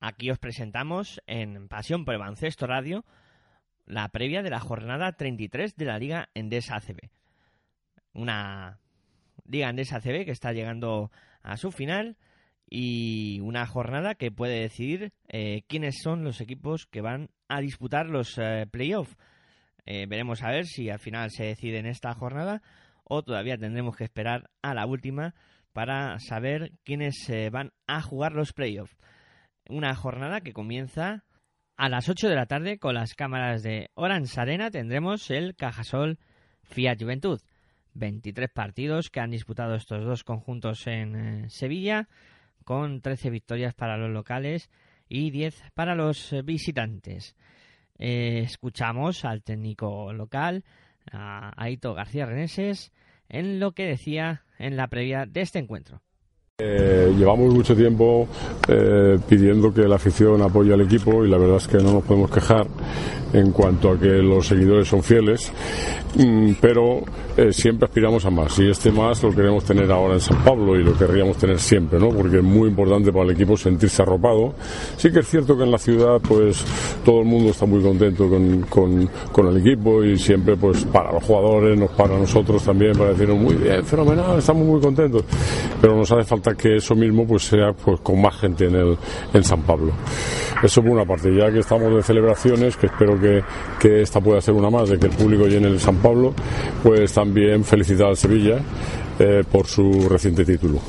Aquí os presentamos en Pasión por el Baloncesto Radio la previa de la jornada 33 de la Liga Endesa ACB. Una Liga Endesa ACB que está llegando a su final y una jornada que puede decidir eh, quiénes son los equipos que van a disputar los eh, playoffs. Eh, veremos a ver si al final se decide en esta jornada o todavía tendremos que esperar a la última para saber quiénes van a jugar los playoffs. Una jornada que comienza a las 8 de la tarde con las cámaras de Orange Arena tendremos el Cajasol Fiat Juventud. 23 partidos que han disputado estos dos conjuntos en Sevilla con 13 victorias para los locales y 10 para los visitantes. Eh, escuchamos al técnico local, a Aito García Reneses, en lo que decía en la previa de este encuentro. Eh, llevamos mucho tiempo eh, pidiendo que la afición apoye al equipo y la verdad es que no nos podemos quejar en cuanto a que los seguidores son fieles, mm, pero eh, siempre aspiramos a más y este más lo queremos tener ahora en San Pablo y lo querríamos tener siempre, ¿no? porque es muy importante para el equipo sentirse arropado. Sí que es cierto que en la ciudad pues todo el mundo está muy contento con, con, el equipo y siempre pues para los jugadores, para nosotros también, para decirnos muy bien, fenomenal, estamos muy contentos, pero nos hace falta que eso mismo pues sea pues con más gente en el en San Pablo. Eso por una parte, ya que estamos de celebraciones, que espero que, que esta pueda ser una más, de que el público llene el San Pablo, pues también felicitar al Sevilla eh, por su reciente título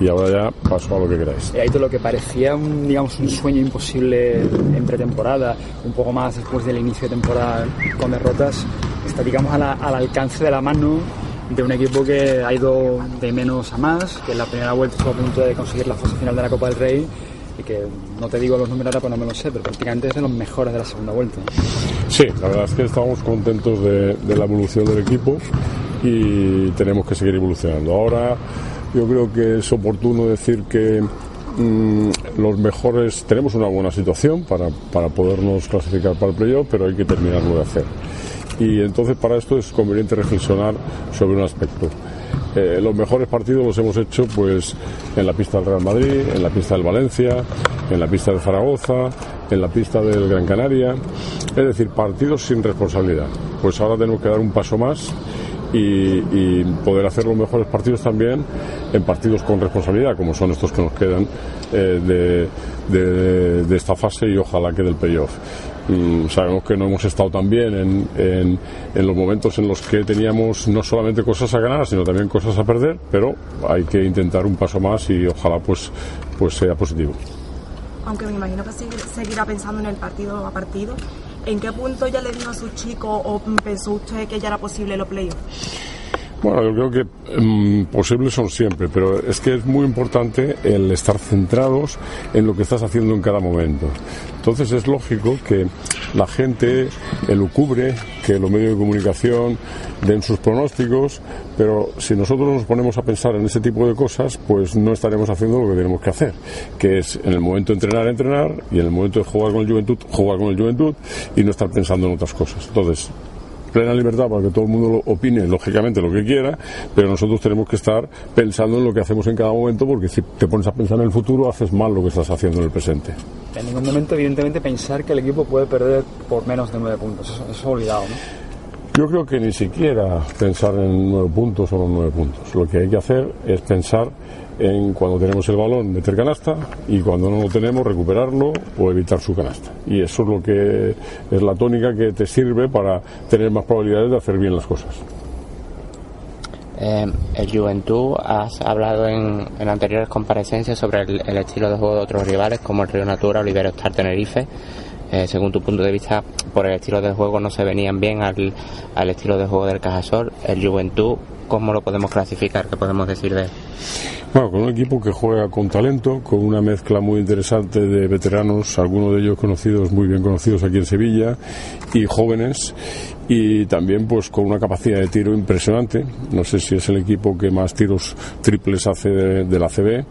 y ahora ya paso a lo que queráis. Y ahí todo lo que parecía un, digamos, un sueño imposible en pretemporada, un poco más después del inicio de temporada con derrotas, está digamos al alcance de la mano de un equipo que ha ido de menos a más, que en la primera vuelta estuvo a punto de conseguir la fase final de la Copa del Rey y que no te digo los números ahora pues no me lo sé, pero prácticamente es de los mejores de la segunda vuelta. Sí, la verdad es que estamos contentos de, de la evolución del equipo y tenemos que seguir evolucionando. Ahora yo creo que es oportuno decir que mm, los mejores tenemos una buena situación para, para podernos clasificar para el playoff, pero hay que terminarlo de hacer y entonces para esto es conveniente reflexionar sobre un aspecto. Eh, los mejores partidos los hemos hecho pues en la pista del Real Madrid, en la pista del Valencia, en la pista de Zaragoza, en la pista del Gran Canaria, es decir, partidos sin responsabilidad. Pues ahora tenemos que dar un paso más y, poder hacer los mejores partidos también en partidos con responsabilidad, como son estos que nos quedan eh, de, de, de, esta fase y ojalá que del playoff. Mm, sabemos que no hemos estado tan bien en, en, los momentos en los que teníamos no solamente cosas a ganar, sino también cosas a perder, pero hay que intentar un paso más y ojalá pues, pues sea positivo. Aunque me imagino que seguirá pensando en el partido a partido, ¿en qué punto ya le dijo a sus chicos o pensó usted que ya era posible los playoffs? Bueno, yo creo que um, posibles son siempre, pero es que es muy importante el estar centrados en lo que estás haciendo en cada momento. Entonces es lógico que la gente elucubre, que los medios de comunicación den sus pronósticos, pero si nosotros nos ponemos a pensar en ese tipo de cosas, pues no estaremos haciendo lo que tenemos que hacer, que es en el momento de entrenar, entrenar, y en el momento de jugar con el Juventud, jugar con el Juventud, y no estar pensando en otras cosas. Entonces, plena libertad para que todo el mundo opine lógicamente lo que quiera, pero nosotros tenemos que estar pensando en lo que hacemos en cada momento porque si te pones a pensar en el futuro haces mal lo que estás haciendo en el presente. En ningún momento, evidentemente, pensar que el equipo puede perder por menos de nueve puntos, eso, eso es olvidado, ¿no? Yo creo que ni siquiera pensar en nueve puntos o los nueve puntos. Lo que hay que hacer es pensar en cuando tenemos el balón meter canasta y cuando no lo tenemos recuperarlo o evitar su canasta. Y eso es lo que es la tónica que te sirve para tener más probabilidades de hacer bien las cosas. Eh, el Juventud has hablado en, anteriores comparecencias sobre el, el, estilo de juego de otros rivales como el Río Natura, Olivero Star Tenerife. Eh, según tu punto de vista, por el estilo de juego no se venían bien al, al estilo de juego del Cajasol. El Juventud, ¿cómo lo podemos clasificar? ¿Qué podemos decir de él? Bueno, con un equipo que juega con talento, con una mezcla muy interesante de veteranos, algunos de ellos conocidos, muy bien conocidos aquí en Sevilla, y jóvenes, y también pues con una capacidad de tiro impresionante. No sé si es el equipo que más tiros triples hace de, la CB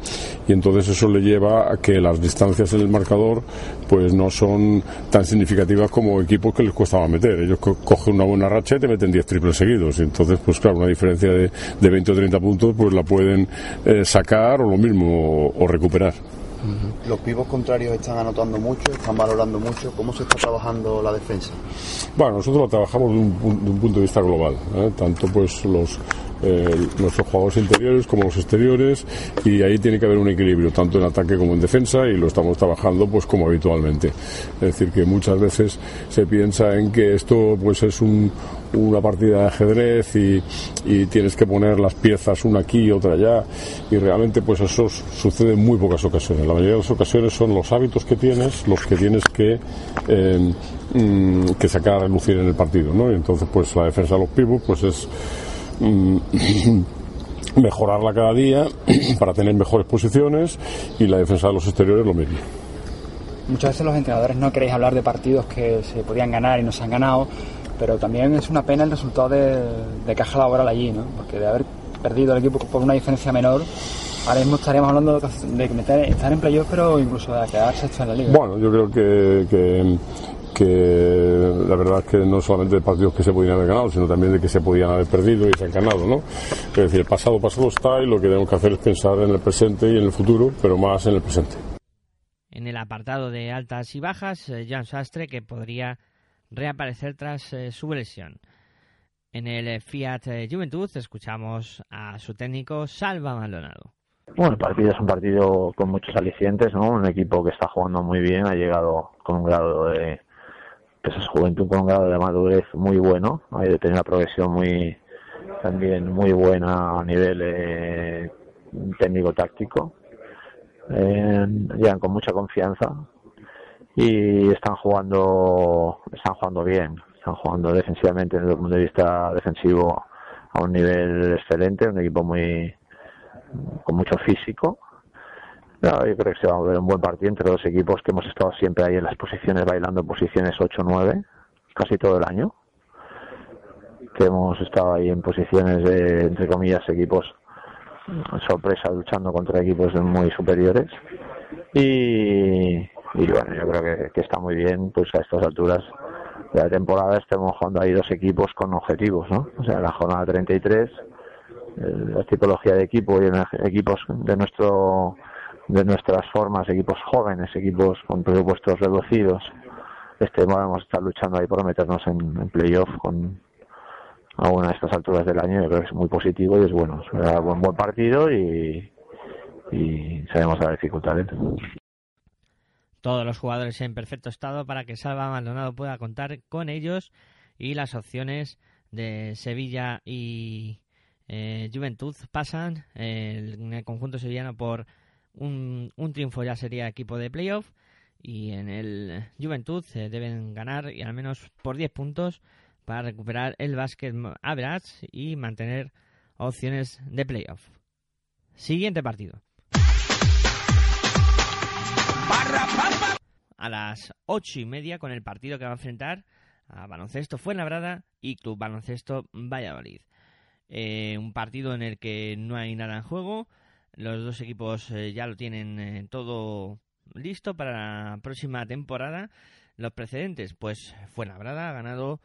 y entonces eso le lleva a que las distancias en el marcador pues no son tan significativas como equipos que les costaba meter. Ellos cogen una buena racha y te meten 10 triples seguidos y entonces pues claro, una diferencia de, de 20 o 30 puntos pues la pueden eh, sacar o lo mismo o recuperar. Los pibos contrarios están anotando mucho, están valorando mucho. ¿Cómo se está trabajando la defensa? Bueno, nosotros lo trabajamos de un, punto de vista global, ¿eh? tanto pues los eh, nuestros jugadores interiores como los exteriores y ahí tiene que haber un equilibrio tanto en ataque como en defensa y lo estamos trabajando pues como habitualmente es decir que muchas veces se piensa en que esto pues es una partida de ajedrez y, tienes que poner las piezas una aquí y otra allá y realmente pues eso sucede en muy pocas ocasiones la mayoría de las ocasiones son los hábitos que tienes los que tienes que eh, mm, que sacar a relucir en el partido ¿no? y entonces pues la defensa de los pibos pues es Mm, mejorarla cada día para tener mejores posiciones y la defensa de los exteriores lo mismo. Muchas veces los entrenadores no queréis hablar de partidos que se podían ganar y no se han ganado, pero también es una pena el resultado de, de caja laboral allí, ¿no? porque de haber perdido el equipo por una diferencia menor, ahora mismo estaríamos hablando de, meter, estar en playoff, pero incluso de quedarse esto en la liga. Bueno, yo creo que que la verdad es que no solamente de partidos que se podían haber ganado, sino también de que se podían haber perdido y se han ganado, ¿no? Es decir, el pasado pasado está y lo que tenemos que hacer es pensar en el presente y en el futuro, pero más en el presente. En el apartado de altas y bajas, eh, Jan Sastre, que podría reaparecer tras eh, su lesión. En el eh, Fiat Juventud escuchamos a su técnico Salva Maldonado. Bueno, el partido es un partido con muchos alicientes, ¿no? Un equipo que está jugando muy bien, ha llegado con un grado de, pues es juventud con un grado de madurez muy bueno, ha tenido una progresión muy también muy buena a nivel eh, técnico-táctico. Eh, llegan con mucha confianza y están jugando están jugando bien, están jugando defensivamente desde el punto de vista defensivo a un nivel excelente, un equipo muy con mucho físico no, yo creo que se va a ver un buen partido entre dos equipos que hemos estado siempre ahí en las posiciones, bailando posiciones 8-9, casi todo el año. Que hemos estado ahí en posiciones de, entre comillas, equipos sorpresa luchando contra equipos muy superiores. Y, bueno, yo creo que, está muy bien, pues a estas alturas de la temporada estemos jugando ahí dos equipos con objetivos, ¿no? O sea, la jornada 33, la tipología de equipo y equipos de nuestro de nuestras formas, equipos jóvenes, equipos con presupuestos reducidos, este, vamos a estar luchando ahí por meternos en, playoff con a una de estas alturas del año. Yo creo que es muy positivo y es bueno. Será un buen partido y, y sabemos la dificultad. Todos los jugadores en perfecto estado para que Salva Maldonado pueda contar con ellos y las opciones de Sevilla y eh, Juventud pasan en el conjunto sevillano por un, triunfo ya sería equipo de playoff y en el Juventud se deben ganar y al menos por 10 puntos para recuperar el básquet average y mantener opciones de playoff. Siguiente partido. A las ocho y media con el partido que va a enfrentar a Baloncesto Fuenlabrada y Club Baloncesto Valladolid. Eh, un partido en el que no hay nada en juego, los dos equipos eh, ya lo tienen eh, todo listo para la próxima temporada. Los precedentes, pues Fuenlabrada ha ganado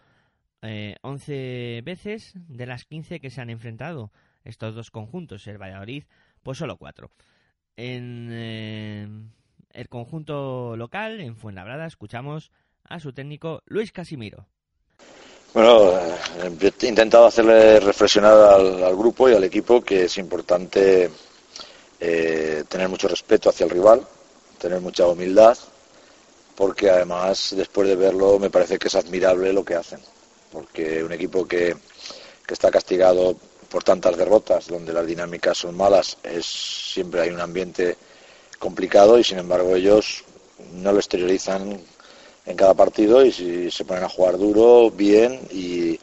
11 eh, veces de las 15 que se han enfrentado estos dos conjuntos. El Valladolid, pues solo 4. En el conjunto local, en Fuenlabrada, escuchamos a su técnico Luis Casimiro. Bueno, he intentado hacerle reflexionar al grupo y al equipo que es importante eh, tener mucho respeto hacia el rival, tener mucha humildad, porque además después de verlo me parece que es admirable lo que hacen, porque un equipo que, está castigado por tantas derrotas, donde las dinámicas son malas, es siempre hay un ambiente complicado y sin embargo ellos no lo exteriorizan en cada partido y si se ponen a jugar duro, bien y,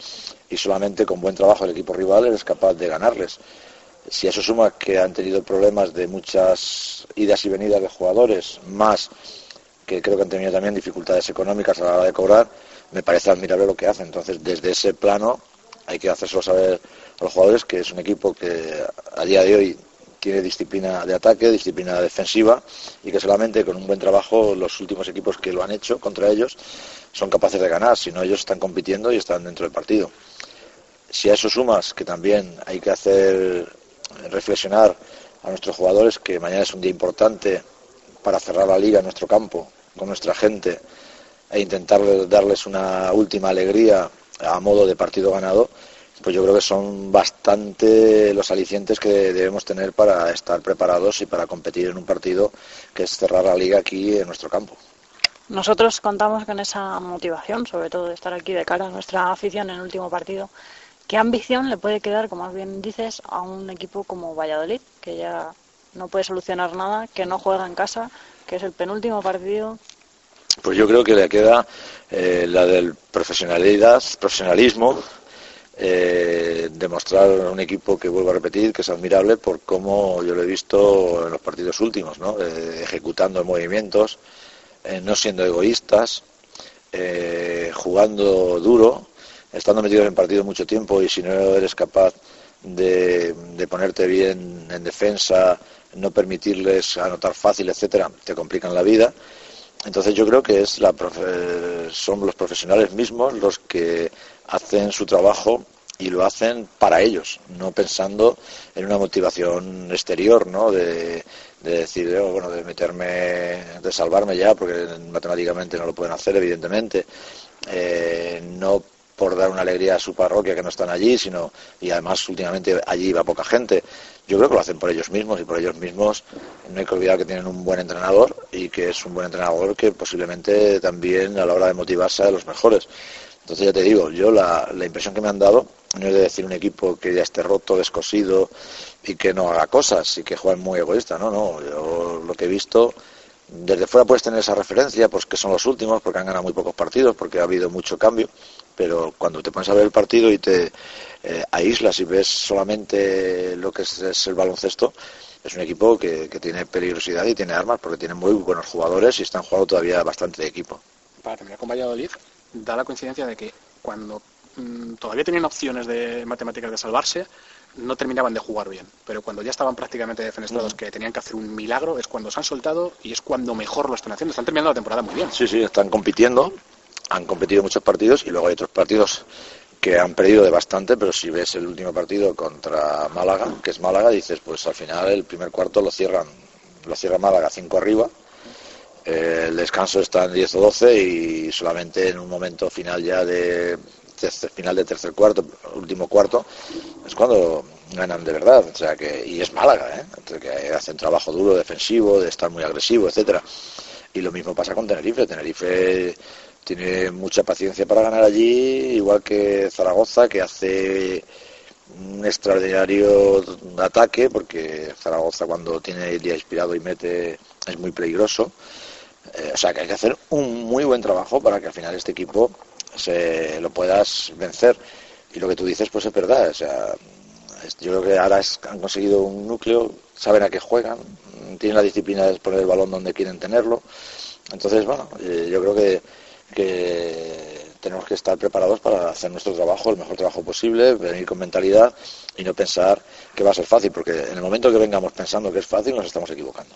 y solamente con buen trabajo el equipo rival es capaz de ganarles. Si eso suma que han tenido problemas de muchas idas y venidas de jugadores, más que creo que han tenido también dificultades económicas a la hora de cobrar, me parece admirable lo que hacen. Entonces, desde ese plano hay que hacérselo saber a los jugadores que es un equipo que a día de hoy tiene disciplina de ataque, disciplina defensiva y que solamente con un buen trabajo los últimos equipos que lo han hecho contra ellos son capaces de ganar, si no ellos están compitiendo y están dentro del partido. Si a eso sumas que también hay que hacer reflexionar a nuestros jugadores que mañana es un día importante para cerrar la liga en nuestro campo, con nuestra gente, e intentar darles una última alegría a modo de partido ganado, pues yo creo que son bastante los alicientes que debemos tener para estar preparados y para competir en un partido que es cerrar la liga aquí en nuestro campo. Nosotros contamos con esa motivación, sobre todo de estar aquí de cara a nuestra afición en el último partido. ¿Qué ambición le puede quedar, como bien dices, a un equipo como Valladolid, que ya no puede solucionar nada, que no juega en casa, que es el penúltimo partido? Pues yo creo que le queda eh, la del profesionalidad, profesionalismo, eh, demostrar un equipo que vuelvo a repetir que es admirable por cómo yo lo he visto en los partidos últimos, ¿no? Eh, ejecutando movimientos, eh, no siendo egoístas, jugando duro, estando metidos en partido mucho tiempo y si no eres capaz de, ponerte bien en defensa, no permitirles anotar fácil, etcétera, te complican la vida. Entonces yo creo que es la son los profesionales mismos los que hacen su trabajo y lo hacen para ellos, no pensando en una motivación exterior, ¿no? De, decir, oh, bueno, de meterme, de salvarme ya, porque matemáticamente no lo pueden hacer, evidentemente. Eh, no por dar una alegría a su parroquia que no están allí, sino y además últimamente allí va poca gente. Yo creo que lo hacen por ellos mismos y por ellos mismos no hay que olvidar que tienen un buen entrenador y que es un buen entrenador que posiblemente también a la hora de motivarse a los mejores. Entonces ya te digo, yo la, impresión que me han dado no es de decir un equipo que ya esté roto, descosido y que no haga cosas y que juegue muy egoísta, no, no, yo lo que he visto desde fuera puedes tener esa referencia, pues que son los últimos, porque han ganado muy pocos partidos, porque ha habido mucho cambio, pero cuando te pones a ver el partido y te eh, aíslas y ves solamente lo que es, el baloncesto, es un equipo que, tiene peligrosidad y tiene armas, porque tiene muy buenos jugadores y están jugando todavía bastante de equipo. Para terminar con Valladolid, da la coincidencia de que cuando mm, todavía tenían opciones de matemáticas de salvarse, no terminaban de jugar bien. Pero cuando ya estaban prácticamente defenestrados, que tenían que hacer un milagro, es cuando se han soltado y es cuando mejor lo están haciendo. Están terminando la temporada muy bien. Sí, sí, están compitiendo, han competido muchos partidos y luego hay otros partidos que han perdido de bastante, pero si ves el último partido contra Málaga, que es Málaga, dices, pues al final el primer cuarto lo cierran, lo cierra Málaga cinco arriba, el descanso está en 10 o 12 y solamente en un momento final ya de final de tercer cuarto, último cuarto, es cuando ganan de verdad. O sea que, y es Málaga, ¿eh? que hacen trabajo duro, defensivo, de estar muy agresivo, etcétera. Y lo mismo pasa con Tenerife. Tenerife tiene mucha paciencia para ganar allí, igual que Zaragoza, que hace un extraordinario ataque, porque Zaragoza cuando tiene el día inspirado y mete es muy peligroso. Eh, o sea que hay que hacer un muy buen trabajo para que al final este equipo se lo puedas vencer. Y lo que tú dices, pues es verdad. O sea, yo creo que ahora han conseguido un núcleo, saben a qué juegan, tienen la disciplina de poner el balón donde quieren tenerlo. Entonces, bueno, eh, yo creo que, que tenemos que estar preparados para hacer nuestro trabajo, el mejor trabajo posible, venir con mentalidad y no pensar que va a ser fácil, porque en el momento que vengamos pensando que es fácil, nos estamos equivocando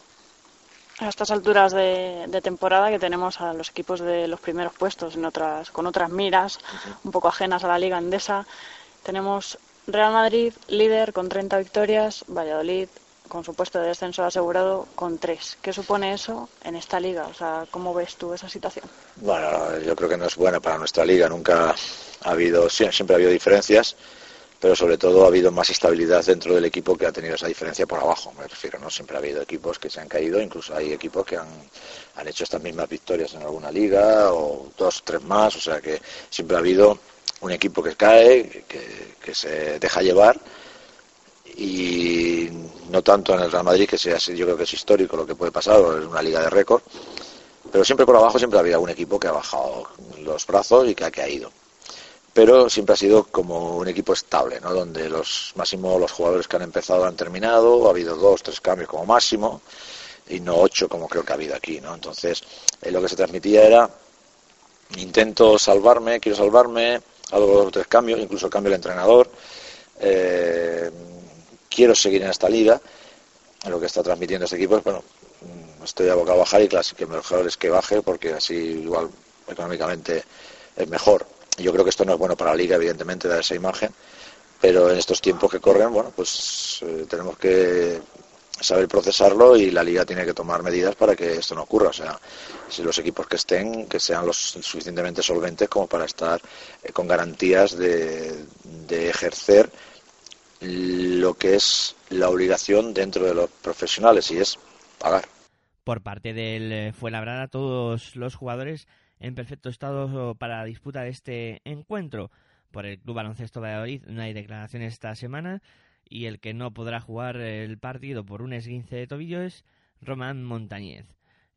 a estas alturas de, temporada que tenemos a los equipos de los primeros puestos en otras, con otras miras un poco ajenas a la liga endesa. Tenemos Real Madrid líder con 30 victorias, Valladolid con su puesto de descenso asegurado con 3. ¿Qué supone eso en esta liga? O sea, ¿cómo ves tú esa situación? Bueno, yo creo que no es buena para nuestra liga. Nunca ha habido, siempre ha habido diferencias pero sobre todo ha habido más estabilidad dentro del equipo que ha tenido esa diferencia por abajo, me refiero, ¿no? Siempre ha habido equipos que se han caído, incluso hay equipos que han, han hecho estas mismas victorias en alguna liga, o dos, tres más, o sea que siempre ha habido un equipo que cae, que, se deja llevar, y no tanto en el Real Madrid, que sea, yo creo que es histórico lo que puede pasar, o es una liga de récord, pero siempre por abajo siempre ha habido un equipo que ha bajado los brazos y que ha caído pero siempre ha sido como un equipo estable, ¿no? Donde los máximo los jugadores que han empezado han terminado, ha habido dos, tres cambios como máximo y no ocho como creo que ha habido aquí, ¿no? Entonces eh, lo que se transmitía era intento salvarme, quiero salvarme, hago dos o tres cambios, incluso cambio el entrenador. Eh, quiero seguir en esta liga. Lo que está transmitiendo este equipo es, bueno, estoy abocado a bajar y claro, que mejor es que baje porque así igual económicamente es mejor. Yo creo que esto no es bueno para la liga, evidentemente, dar esa imagen, pero en estos tiempos que corren, bueno, pues eh, tenemos que saber procesarlo y la liga tiene que tomar medidas para que esto no ocurra. O sea, si los equipos que estén, que sean los suficientemente solventes como para estar eh, con garantías de, de ejercer lo que es la obligación dentro de los profesionales y es pagar. Por parte del eh, Fuenlabrada, todos los jugadores en perfecto estado para la disputa de este encuentro. Por el Club Baloncesto Valladolid no hay declaraciones esta semana y el que no podrá jugar el partido por un esguince de tobillo es Román Montañez.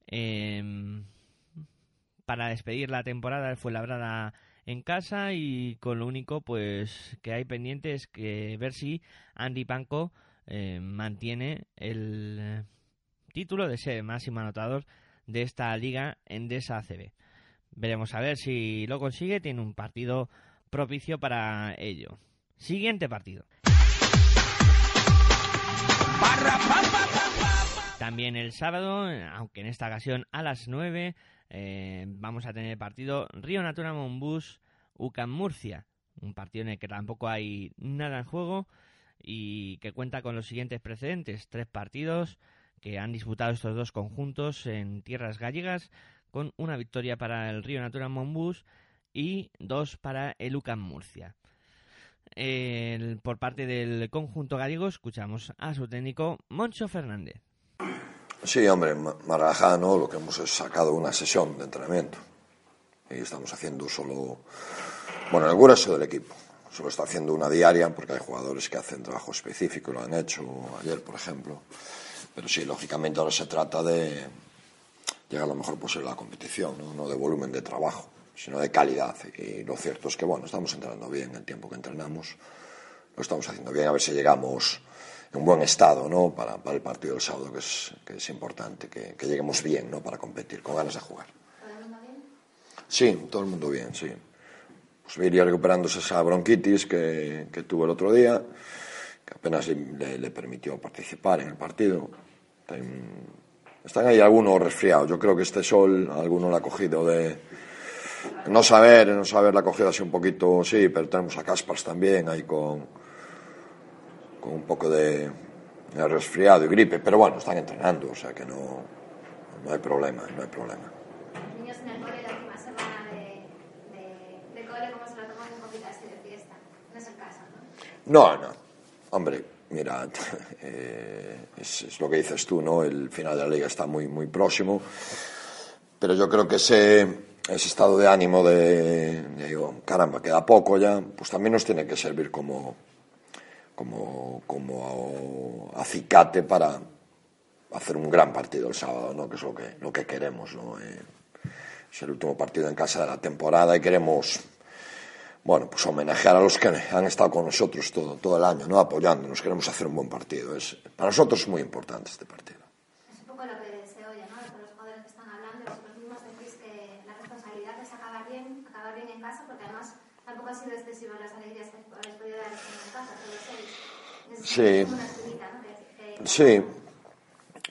Em, para despedir la temporada fue labrada en casa y con lo único pues que hay pendiente es que ver si Andy Panko eh, mantiene el título de ser máximo anotador de esta liga en Desa ACB. Veremos a ver si lo consigue, tiene un partido propicio para ello. Siguiente partido. También el sábado, aunque en esta ocasión a las 9, eh, vamos a tener el partido Río Natura Monbus UCAM Murcia. Un partido en el que tampoco hay nada en juego y que cuenta con los siguientes precedentes. Tres partidos que han disputado estos dos conjuntos en tierras gallegas con una victoria para el Río Natura Monbus y dos para el UCAM Murcia. por parte del conjunto gallego escuchamos a su técnico Moncho Fernández. Sí, hombre, Marajá, ¿no? Lo que hemos sacado una sesión de entrenamiento y estamos haciendo solo, bueno, el grueso del equipo. Solo está haciendo una diaria porque hay jugadores que hacen trabajo específico, lo han hecho ayer, por ejemplo. Pero sí, lógicamente ahora se trata de llegar lo mejor posible a la competición, ¿no? no de volumen de trabajo sino de calidad. Y lo cierto es que, bueno, estamos entrenando bien el tiempo que entrenamos, lo estamos haciendo bien, a ver si llegamos en buen estado, ¿no? Para, para el partido del sábado, que es, que es importante, que, que, lleguemos bien, ¿no? Para competir, con ganas de jugar. ¿Todo el mundo bien? Sí, todo el mundo bien, sí. Pues iría recuperándose esa bronquitis que, que tuvo el otro día, que apenas le, le, permitió participar en el partido. Están ahí algunos resfriados. Yo creo que este sol, alguno lo ha cogido de, no saber, no saber la acogida así un poquito, sí, pero tenemos a Caspars también ahí con, con un poco de, de, resfriado y gripe, pero bueno, están entrenando, o sea que no, no hay problema, no hay problema. La. No, no, hombre, Mira, eh, es, es, lo que dices tú, ¿no? El final de la liga está muy, muy próximo, pero yo creo que ese, ese estado de ánimo de, de digo, caramba, queda poco ya, pues también nos tiene que servir como, como, como acicate para hacer un gran partido el sábado, ¿no? Que es lo que, lo que queremos, ¿no? Eh, es el último partido en casa de la temporada y queremos bueno, pues homenajear a los que han estado con nosotros todo, todo el año, ¿no? apoyándonos. Queremos hacer un buen partido. Es, para nosotros es muy importante este partido. Es un poco lo que se oye, ¿no? Con los jugadores que están hablando, vosotros mismos decís que la responsabilidad es acabar bien, acabar bien en casa, porque además tampoco ha sido excesivo las alegrías que habéis podido dar en casa, todos seis. Sí. Una espinita, ¿no? Que, que... Sí.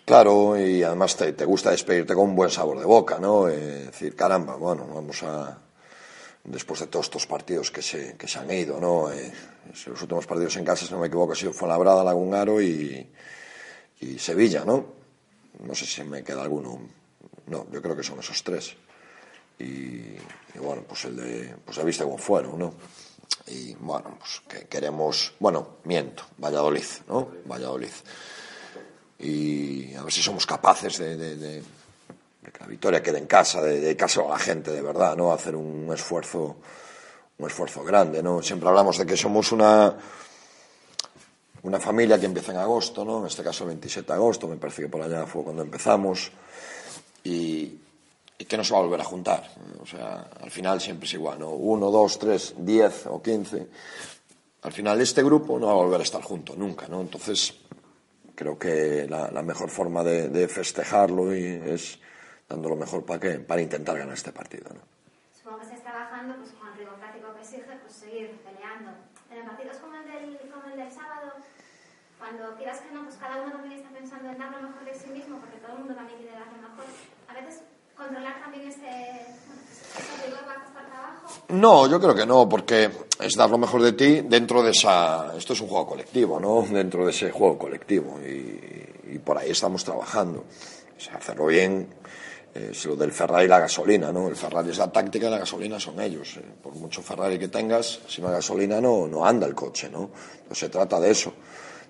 Claro, y además te, te, gusta despedirte con un buen sabor de boca, ¿no? Eh, decir, caramba, bueno, vamos a. Después de todos estos partidos que se, que se han ido, ¿no? Eh, los últimos partidos en casa, si no me equivoco, ha sido Fuenlabrada, Lagunaro y, Sevilla, ¿no? No sé si me queda alguno. No, yo creo que son esos tres. Y, bueno, pues el de. Pues he visto cómo fueron, ¿no? Y bueno, pues que queremos. Bueno, miento, Valladolid, ¿no? Valladolid y a ver si somos capaces de, la victoria quede en casa, de dedicarse a la gente de verdad, ¿no? Hacer un esfuerzo, un esfuerzo grande, ¿no? Siempre hablamos de que somos una, una familia que empieza en agosto, ¿no? En este caso el 27 de agosto, me parece que por allá fue cuando empezamos, y, que no se va a volver a juntar. O sea, al final siempre es igual, ¿no? Uno, dos, tres, diez o quince. Al final este grupo no va a volver a estar junto nunca, ¿no? Entonces, creo que la, mejor forma de, de, festejarlo es dando lo mejor para que para intentar ganar este partido. ¿no? Supongo intentando, pues con el rigor táctico que exige, pues seguir peleando. En partidos como el del, como el del sábado, cuando quieras que no, pues cada uno también está pensando en dar lo mejor de sí mismo, porque todo el mundo también quiere dar lo mejor. A veces controlar también bueno, ese rigor va a costar trabajo. No, yo creo que no, porque es dar lo mejor de ti dentro de esa. Esto es un juego colectivo, ¿no? Dentro de ese juego colectivo. Y, y por ahí estamos trabajando. O sea, hacerlo bien es lo del Ferrari y la gasolina, ¿no? El Ferrari es la táctica la gasolina son ellos. Eh, por mucho Ferrari que tengas, si no hay gasolina no, no anda el coche, ¿no? Se trata de eso,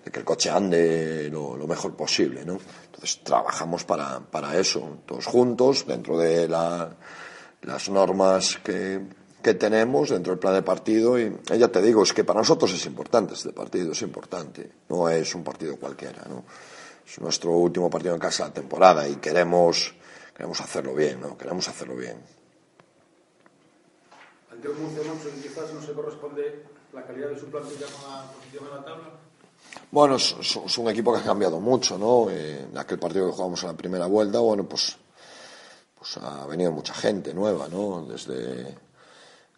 de que el coche ande lo, mejor posible, ¿no? Entonces trabajamos para, para eso, todos juntos, dentro de la, las normas que, que tenemos, dentro del plan de partido. Y eh, ya te digo, es que para nosotros es importante este partido, es importante. No es un partido cualquiera, ¿no? Es nuestro último partido en casa de la temporada y queremos queremos hacerlo bien, ¿no? Queremos hacerlo bien. Ante un Murcia Manso quizás no se corresponde la calidad de su plantilla con la posición en la tabla. Bueno, es, es, un equipo que ha cambiado mucho, ¿no? Eh, en aquel partido que jugamos en la primera vuelta, bueno, pues, pues ha venido mucha gente nueva, ¿no? Desde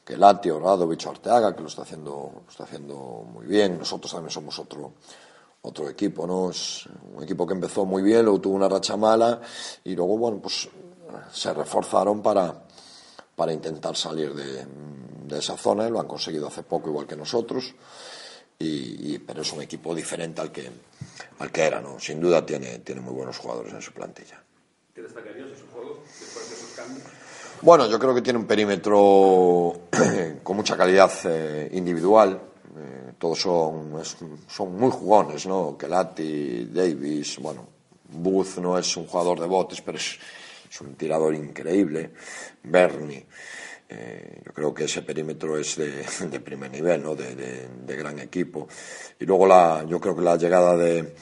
Kelati, Radovich, Arteaga, que lo está haciendo, lo está haciendo muy bien. Nosotros también somos otro, otro equipo, ¿no? Es un equipo que empezó muy bien, luego tuvo una racha mala y luego, bueno, pues se reforzaron para, para intentar salir de, de esa zona y lo han conseguido hace poco, igual que nosotros. Y, y, pero es un equipo diferente al que, al que era, ¿no? Sin duda tiene, tiene muy buenos jugadores en su plantilla. ¿Qué destacarías de su juego después de esos cambios? Bueno, yo creo que tiene un perímetro con mucha calidad eh, individual, eh, todos son, son muy jugones, ¿no? Kelati, Davis, bueno, Booth no es un jugador de botes, pero es, un tirador increíble. Bernie, eh, yo creo que ese perímetro es de, primer nivel, ¿no? De, gran equipo. Y luego la, yo creo que la llegada de,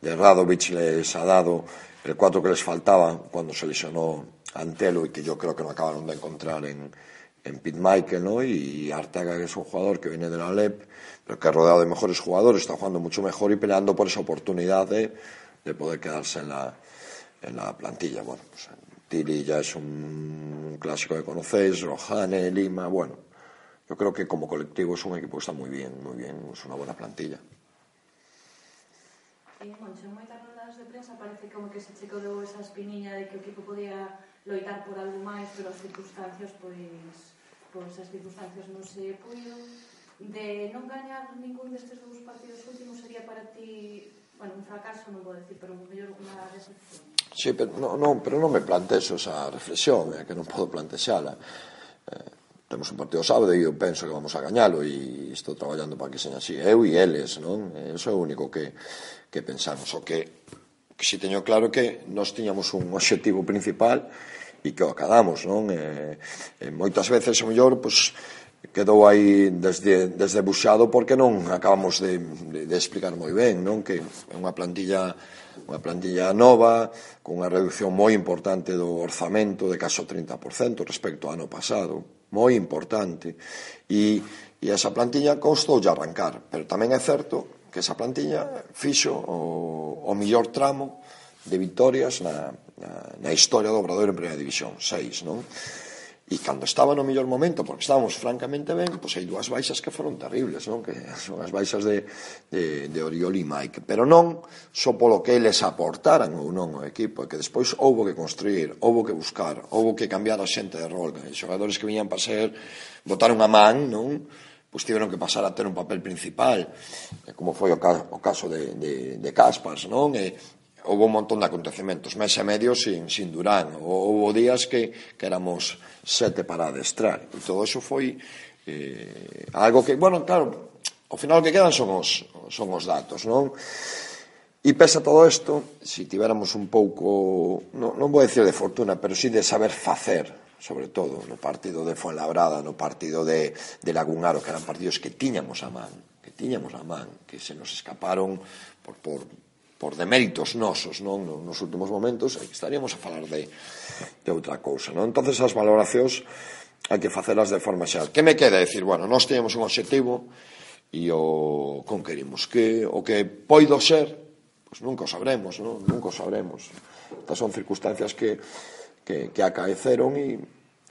de Radovic les ha dado el cuatro que les faltaba cuando se lesionó Antelo y que yo creo que no acabaron de encontrar en, en Pete Michael, ¿no? Y Arteaga, que es un jugador que viene de la LEP, pero que rodeado de mejores jugadores, está jugando mucho mejor y peleando por esa oportunidad de, de poder quedarse en la, en la plantilla. Bueno, pues Tili ya es un clásico que conocéis, Rojane, Lima, bueno, yo creo que como colectivo es un equipo que está muy bien, muy bien, es una buena plantilla. Y Moncho, en moitas rodadas de prensa parece como que se che colou esa espinilla de que o equipo podía loitar por algo máis, pero as circunstancias, pois, pois as circunstancias non se puido de non gañar ningún destes dous partidos últimos sería para ti bueno, un fracaso non vou decir, pero un mellor unha decepción Sí, pero non, no, pero non me plantexo esa reflexión, é eh, que non podo plantexala. Eh, temos un partido sábado e eu penso que vamos a gañalo e estou traballando para que seña así. Eu e eles, non? Eh, eso é o único que, que pensamos. O que, que si teño claro que nos tiñamos un obxectivo principal e que o acabamos, non? Eh, eh, moitas veces, o mellor, pois, pues, quedou aí desde, desde buxado porque non acabamos de, de, de explicar moi ben, non? Que é unha plantilla unha plantilla nova, con unha reducción moi importante do orzamento de caso 30% respecto ao ano pasado, moi importante. E, e esa plantilla costou de arrancar, pero tamén é certo que esa plantilla fixo o, o millor tramo de victorias na, na, na historia do Obradoiro en Primeira División, seis, non? E cando estaba no mellor momento, porque estábamos francamente ben, pois hai dúas baixas que foron terribles, non? Que son as baixas de, de, de Oriol e Mike. Pero non só polo que eles aportaran ou non ao equipo, que despois houbo que construir, houbo que buscar, houbo que cambiar a xente de rol. Os xogadores que viñan para ser, botar unha man, non? pois tiveron que pasar a ter un papel principal, como foi o caso, o caso de, de, de Caspars, non? E, houve un montón de acontecementos, mes e medio sin, sin Durán, houve días que, que éramos sete para adestrar, e todo eso foi eh, algo que, bueno, claro, ao final o que quedan son os, son os datos, non? E pese a todo isto, se si tivéramos un pouco, non, non vou decir de fortuna, pero sí de saber facer, sobre todo no partido de Fuenlabrada, no partido de, de Lagunaro, que eran partidos que tiñamos a man, que tiñamos a man, que se nos escaparon por, por, por deméritos nosos non? Nos últimos momentos eh, estaríamos a falar de, de outra cousa non? Entonces as valoracións hai que facelas de forma xa que me queda decir? Bueno nós teñamos un objetivo e o conquerimos que o que poido ser pues nunca o sabremos non? nunca o sabremos. Estas son circunstancias que que, que acaeceron e,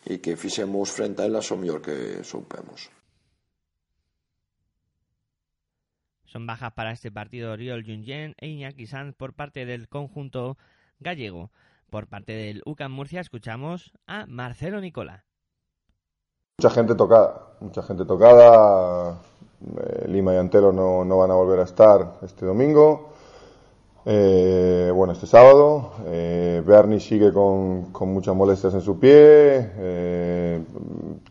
e que fixemos frente a elas o mellor que soupemos. Son bajas para este partido Oriol Junyen e Iñaki Sanz por parte del conjunto gallego. Por parte del UCAM Murcia escuchamos a Marcelo Nicola. Mucha gente tocada, mucha gente tocada. Eh, Lima y Antelo no, no, van a volver a estar este domingo. Eh, bueno, este sábado. Eh, Bernie sigue con, con, muchas molestias en su pie. Eh,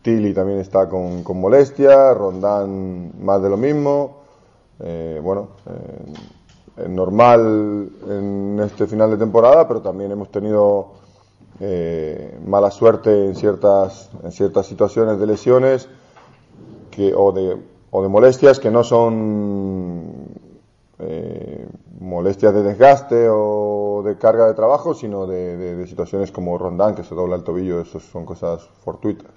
Tilly también está con, con molestias. Rondán más de lo mismo. Eh, bueno, eh, normal en este final de temporada, pero también hemos tenido eh, mala suerte en ciertas, en ciertas situaciones de lesiones que, o, de, o de molestias que no son molestias de desgaste o de carga de trabajo, sino de, de, de situaciones como Rondán, que se dobla el tobillo, eso son cosas fortuitas.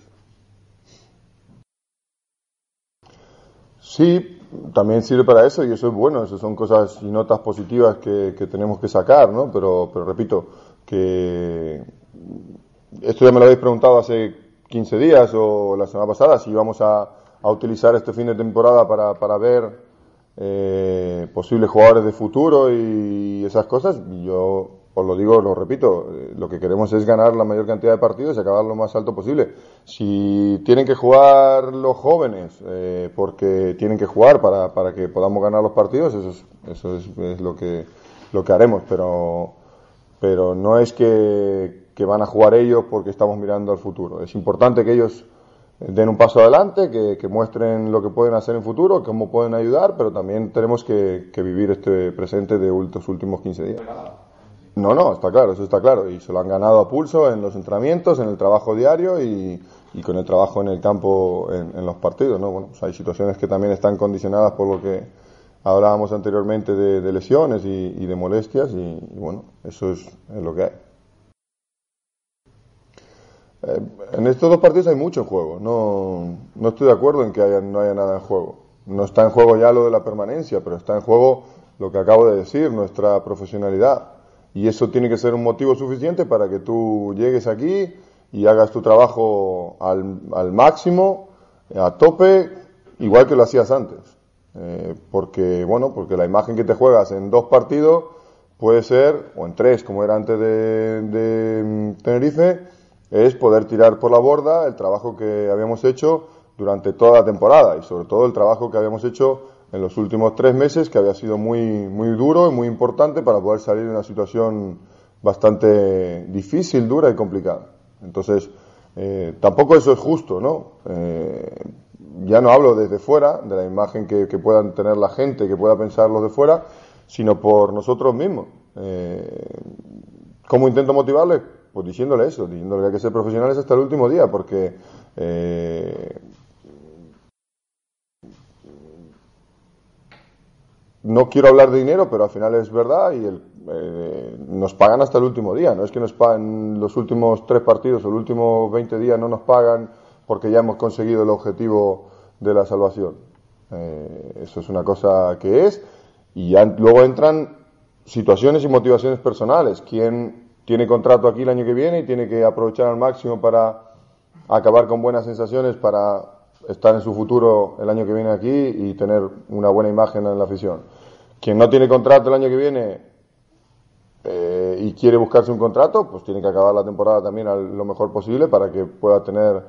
Sí, también sirve para eso y eso es bueno, eso son cosas y notas positivas que, que tenemos que sacar, ¿no? Pero, pero repito, que esto ya me lo habéis preguntado hace 15 días o la semana pasada, si íbamos a, a utilizar este fin de temporada para, para ver eh, posibles jugadores de futuro y esas cosas. Yo os lo digo, lo repito, eh, lo que queremos es ganar la mayor cantidad de partidos y acabar lo más alto posible. Si tienen que jugar los jóvenes, eh, porque tienen que jugar para, para que podamos ganar los partidos, eso es, eso es, es, lo que lo que haremos, pero pero no es que, que van a jugar ellos porque estamos mirando al futuro. Es importante que ellos den un paso adelante, que, que, muestren lo que pueden hacer en futuro, cómo pueden ayudar, pero también tenemos que, que vivir este presente de los últimos 15 días. No, no, está claro, eso está claro. Y se lo han ganado a pulso en los entrenamientos, en el trabajo diario y, con el trabajo en el campo en, en los partidos. ¿no? Bueno, pues hay situaciones que también están condicionadas por lo que hablábamos anteriormente de, lesiones y, de molestias y, bueno, eso es, lo que hay. Eh, en estos dos partidos hay mucho juego. No, no estoy de acuerdo en que haya, no haya nada en juego. No está en juego ya lo de la permanencia, pero está en juego lo que acabo de decir, nuestra profesionalidad y eso tiene que ser un motivo suficiente para que tú llegues aquí y hagas tu trabajo al, máximo, a tope, igual que lo hacías antes. Eh, porque, bueno, porque la imagen que te juegas en dos partidos puede ser, o en tres, como era antes de, de mm, Tenerife, es poder tirar por la borda el trabajo que habíamos hecho durante toda la temporada y sobre todo el trabajo que habíamos hecho en los últimos tres meses, que había sido muy, muy duro y muy importante para poder salir de una situación bastante difícil, dura y complicada. Entonces, eh, tampoco eso es justo, ¿no? Eh, ya no hablo desde fuera, de la imagen que, que, puedan tener la gente, que pueda pensar los de fuera, sino por nosotros mismos. Eh, ¿Cómo intento motivarles? Pues diciéndole eso, diciéndole que hay que ser profesionales hasta el último día, porque no quiero hablar de dinero, pero al final es verdad y el, eh, nos pagan hasta el último día. No es que nos paguen los últimos tres partidos los últimos 20 días no nos pagan porque ya hemos conseguido el objetivo de la salvación. Eh, eso es una cosa que es. Y luego entran situaciones y motivaciones personales. ¿Quién tiene contrato aquí el año que viene y tiene que aprovechar al máximo para acabar con buenas sensaciones para estar en su futuro el año que viene aquí y tener una buena imagen en la afición. Quien no tiene contrato el año que viene eh, y quiere buscarse un contrato, pues tiene que acabar la temporada también lo mejor posible para que pueda tener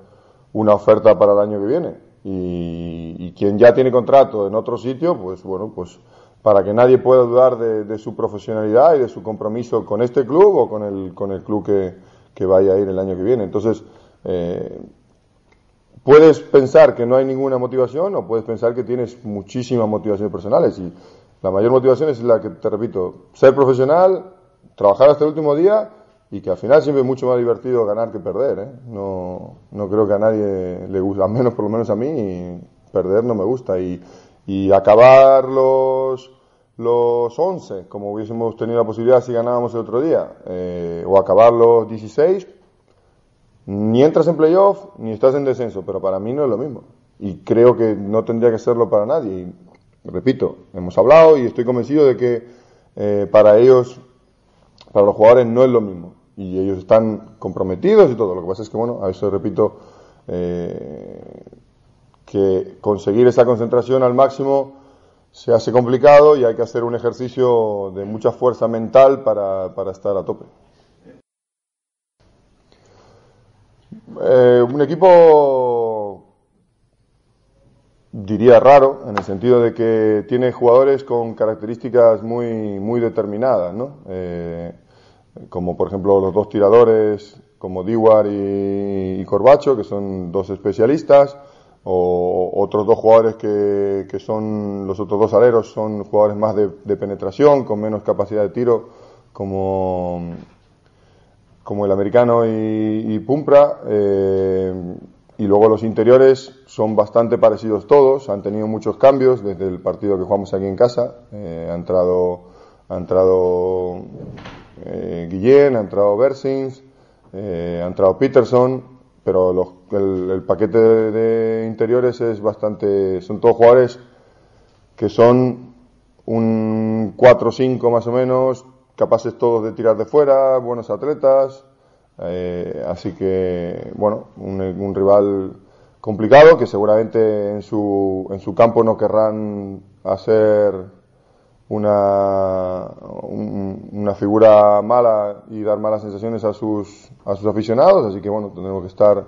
una oferta para el año que viene. Y, quien ya tiene contrato en otro sitio, pues bueno, pues para que nadie pueda dudar de, de, su profesionalidad y de su compromiso con este club o con el, con el club que, que vaya a ir el año que viene. Entonces, eh, puedes pensar que no hay ninguna motivación o puedes pensar que tienes muchísimas motivaciones personales y la mayor motivación es la que te repito, ser profesional, trabajar hasta el último día y que al final siempre es mucho más divertido ganar que perder, ¿eh? no, no creo que a nadie le guste, al menos por lo menos a mí, perder no me gusta y, y acabar los los 11, como hubiésemos tenido la posibilidad si ganábamos el otro día, eh, o acabar los 16, ni entras en playoff ni estás en descenso, pero para mí no es lo mismo. Y creo que no tendría que serlo para nadie. Repito, hemos hablado y estoy convencido de que eh, para ellos, para los jugadores no es lo mismo. y ellos están comprometidos y todo. Lo que pasa es que, bueno, a eso repito, eh, que conseguir esa concentración al máximo se hace complicado y hay que hacer un ejercicio de mucha fuerza mental para, para estar a tope. Eh, un equipo diría raro, en el sentido de que tiene jugadores con características muy, muy determinadas, ¿no? Eh, como por ejemplo los dos tiradores, como Diwar y, y Corbacho, que son dos especialistas, o otros dos jugadores que, son, los otros dos aleros son jugadores más de, de, penetración, con menos capacidad de tiro, como, como el americano y, y Pumpra. Eh, y luego los interiores son bastante parecidos todos, han tenido muchos cambios desde el partido que jugamos aquí en casa. Eh, ha entrado, ha entrado eh, Guillén, ha entrado Bersins, eh, ha entrado Peterson, pero los, el, el, paquete de, de, interiores es bastante, son todos jugadores que son un 4-5 más o menos, capaces todos de tirar de fuera, buenos atletas, eh, así que, bueno, un, un, rival complicado que seguramente en su, en su campo no querrán hacer una, un, una figura mala y dar malas sensaciones a sus, a sus aficionados, así que bueno, tenemos que estar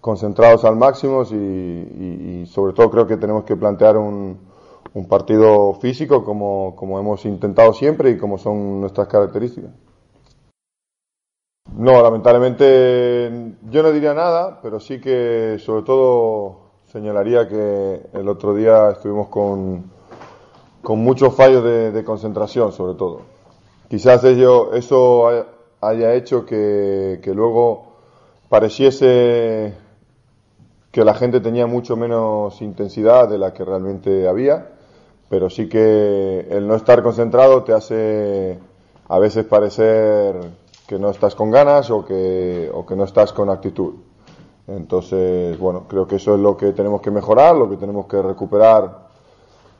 concentrados al máximo y, y, sobre todo creo que tenemos que plantear un, un partido físico como, como hemos intentado siempre y como son nuestras características. No, lamentablemente yo no diría nada, pero sí que sobre todo señalaría que el otro día estuvimos con, con muchos fallos de, concentración, sobre todo. Quizás ello, eso haya hecho que, que, luego pareciese que la gente tenía mucho menos intensidad de la que realmente había, pero sí que el no estar concentrado te hace a veces parecer que no estás con ganas o que, o que no estás con actitud. Entonces, bueno, creo que eso es lo que tenemos que mejorar, lo que tenemos que recuperar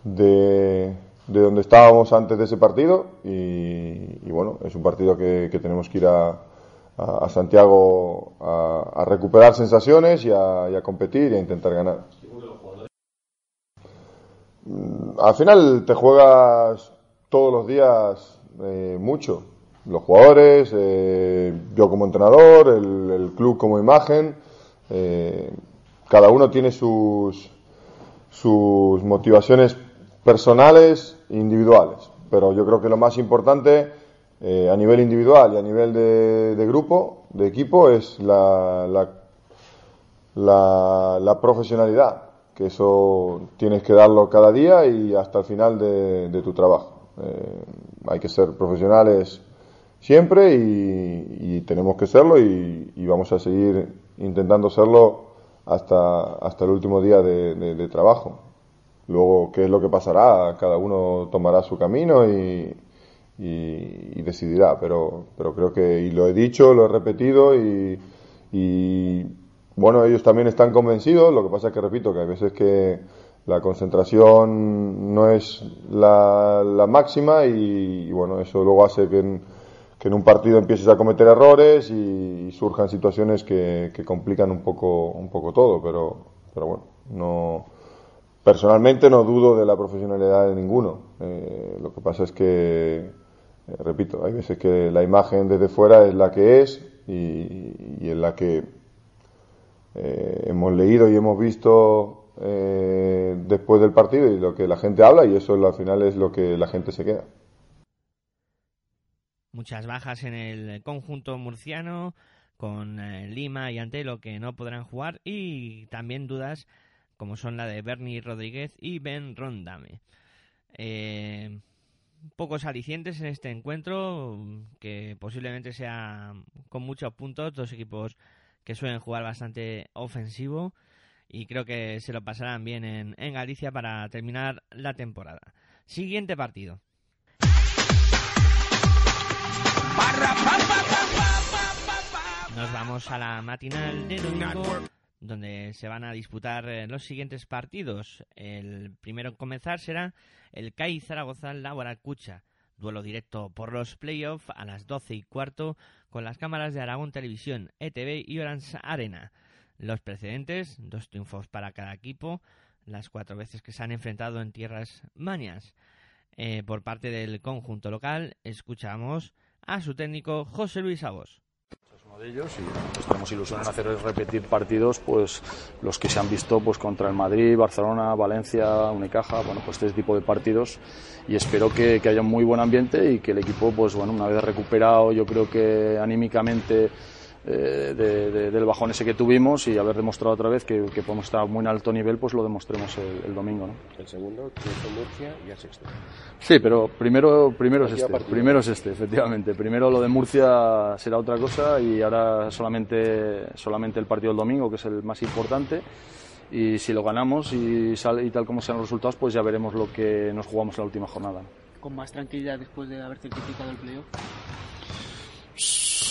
de, de donde estábamos antes de ese partido y, y bueno, es un partido que, que tenemos que ir a, a, Santiago a, recuperar sensaciones y a, competir y a intentar ganar. Al final te juegas todos los días eh, mucho, los jugadores, eh, yo como entrenador, el, el, club como imagen, eh, cada uno tiene sus, sus motivaciones personales e individuales. Pero yo creo que lo más importante eh, a nivel individual y a nivel de, de grupo, de equipo, es la, la, la, la, profesionalidad, que eso tienes que darlo cada día y hasta el final de, de tu trabajo. Eh, hay que ser profesionales siempre y, tenemos que serlo y, y, vamos a seguir intentando serlo hasta, hasta el último día de, trabajo. Luego, ¿qué es lo que pasará? Cada uno tomará su camino y, y, decidirá. Pero, pero creo que, y lo he dicho, lo he repetido y, y, bueno, ellos también están convencidos. Lo que pasa es que, repito, que hay veces que la concentración no es la, máxima y, y, bueno, eso luego hace que que en un partido empieces a cometer errores y, surjan situaciones que, complican un poco, un poco todo. Pero, pero bueno, no Personalmente no dudo de la profesionalidad de ninguno. Eh, lo que pasa es que, eh, repito, hay veces que la imagen desde fuera es la que es y, y en la que eh, hemos leído y hemos visto después del partido y lo que la gente habla y eso al final es lo que la gente se queda. Muchas bajas en el conjunto murciano con eh, Lima y Antelo que no podrán jugar y también dudas como son la de Bernie Rodríguez y Ben Rondame. Eh, pocos alicientes en este encuentro, que posiblemente sea con muchos puntos, dos equipos que suelen jugar bastante ofensivo y creo que se lo pasarán bien en, en Galicia para terminar la temporada. Siguiente partido. Nos vamos a la matinal de domingo donde se van a disputar eh, los siguientes partidos. El primero en comenzar será el CAI Zaragoza Laboral Cucha, Duelo directo por los playoffs a las 12 y cuarto con las cámaras de Aragón Televisión, ETV y Orange Arena. Los precedentes, dos triunfos para cada equipo, las cuatro veces que se han enfrentado en tierras manias. Eh, por parte del conjunto local, escuchamos a su técnico José Luis Abos. De ellos y tenemos ilusión en hacer repetir partidos pues los que se han visto pues contra el Madrid, Barcelona, Valencia, Unicaja, bueno pues este tipo de partidos. Y espero que, que haya un muy buen ambiente y que el equipo pues bueno una vez recuperado yo creo que anímicamente eh, de, del bajón ese que tuvimos y haber demostrado otra vez que, que podemos estar a muy alto nivel, pues lo demostremos el, el domingo. ¿no? El segundo, triunfo Murcia y el sexto. Sí, pero primero, primero es este, primero es este, efectivamente. Primero lo de Murcia será otra cosa y ahora solamente, solamente el partido del domingo, que es el más importante. Y si lo ganamos y, sale, y tal como sean los resultados, pues ya veremos lo que nos jugamos en la última jornada. ¿Con más tranquilidad después de haber certificado el playoff?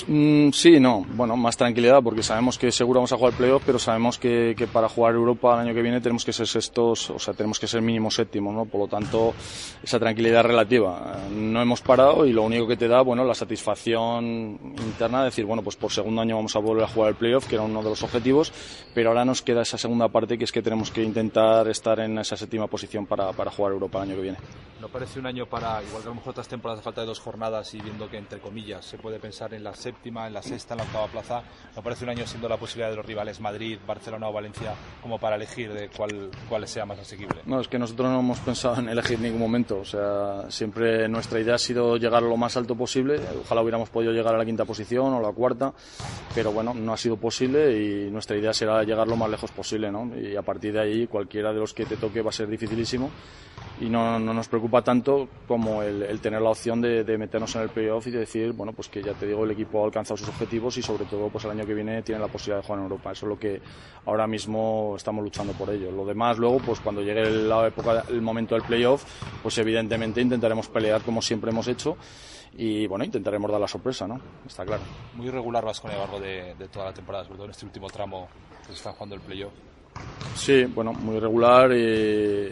Mm, sí, no. Bueno, más tranquilidad porque sabemos que seguro vamos a jugar playoff, pero sabemos que, que, para jugar Europa el año que viene tenemos que ser sextos, o sea, tenemos que ser mínimo séptimo, ¿no? Por lo tanto, esa tranquilidad relativa. No hemos parado y lo único que te da, bueno, la satisfacción interna de decir, bueno, pues por segundo año vamos a volver a jugar el playoff, que era uno de los objetivos, pero ahora nos queda esa segunda parte que es que tenemos que intentar estar en esa séptima posición para, para jugar Europa el año que viene. ¿No parece un año para, igual que a lo mejor otras temporadas a falta de dos jornadas y viendo que entre comillas se puede pensar en la séptima, en la sexta, en la octava plaza, ¿no parece un año siendo la posibilidad de los rivales Madrid, Barcelona o Valencia como para elegir de cuál, cuál sea más asequible? No, es que nosotros no hemos pensado en elegir en ningún momento, o sea, siempre nuestra idea ha sido llegar lo más alto posible, ojalá hubiéramos podido llegar a la quinta posición o la cuarta, pero bueno, no ha sido posible y nuestra idea será llegar lo más lejos posible, ¿no? Y a partir de ahí cualquiera de los que te toque va a ser dificilísimo y no, no nos preocupa tanto como el, tener la opción de, de, meternos en el playoff y de decir, bueno, pues que ya te digo, el equipo ha alcanzado sus objetivos y sobre todo pues el año que viene tiene la posibilidad de jugar en Europa. Eso es lo que ahora mismo estamos luchando por ello. Lo demás luego, pues cuando llegue la época, el momento del playoff, pues evidentemente intentaremos pelear como siempre hemos hecho y bueno, intentaremos dar la sorpresa, ¿no? Está claro. Muy irregular vas con el largo de, de toda la temporada, sobre todo en este último tramo que se está jugando el playoff. Sí, bueno, muy regular, y,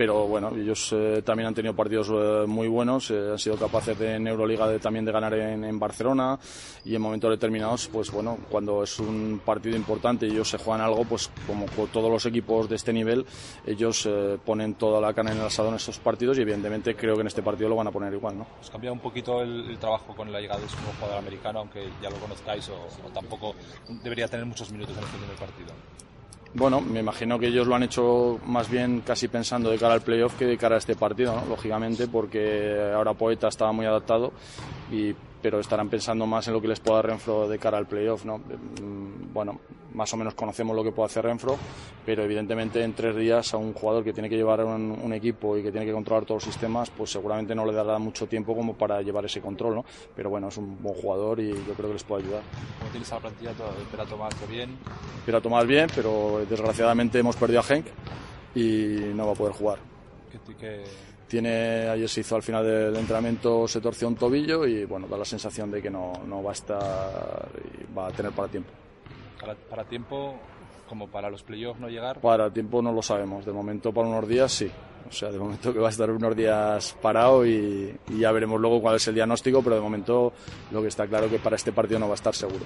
pero bueno, ellos eh, también han tenido partidos eh, muy buenos, eh, han sido capaces de, en Euroliga de, también de ganar en, Barcelona y en momentos determinados, pues bueno, cuando es un partido importante y ellos se juegan algo, pues como todos los equipos de este nivel, ellos ponen toda la carne en el asador en estos partidos y evidentemente creo que en este partido lo van a poner igual, ¿no? ¿Has cambiado un poquito el, trabajo con la llegada de su jugador americano, aunque ya lo conozcáis o, o tampoco debería tener muchos minutos en el primer partido? Bueno, me imagino que ellos lo han hecho más bien casi pensando de cara al playoff que de cara a este partido, ¿no? lógicamente, porque ahora Poeta estaba muy adaptado y pero estarán pensando más en lo que les pueda Renfro de cara al playoff, ¿no? Bueno, más o menos conocemos lo que puede hacer Renfro, pero evidentemente en tres días a un jugador que tiene que llevar un, un, equipo y que tiene que controlar todos los sistemas, pues seguramente no le dará mucho tiempo como para llevar ese control, ¿no? Pero bueno, es un buen jugador y yo creo que les puede ayudar. ¿Cómo tienes a la plantilla? ¿Espera Tomás bien? Espera Tomás bien, pero desgraciadamente hemos perdido a Henk y no va a poder jugar. ¿Qué, qué tiene ayer se hizo al final del entrenamiento se torció un tobillo y bueno da la sensación de que no, no va a estar y va a tener para tiempo para, para tiempo como para los playoffs no llegar. Para tiempo no lo sabemos. De momento para unos días sí. O sea de momento que va a estar unos días parado y, y ya veremos luego cuál es el diagnóstico pero de momento lo que está claro que para este partido no va a estar seguro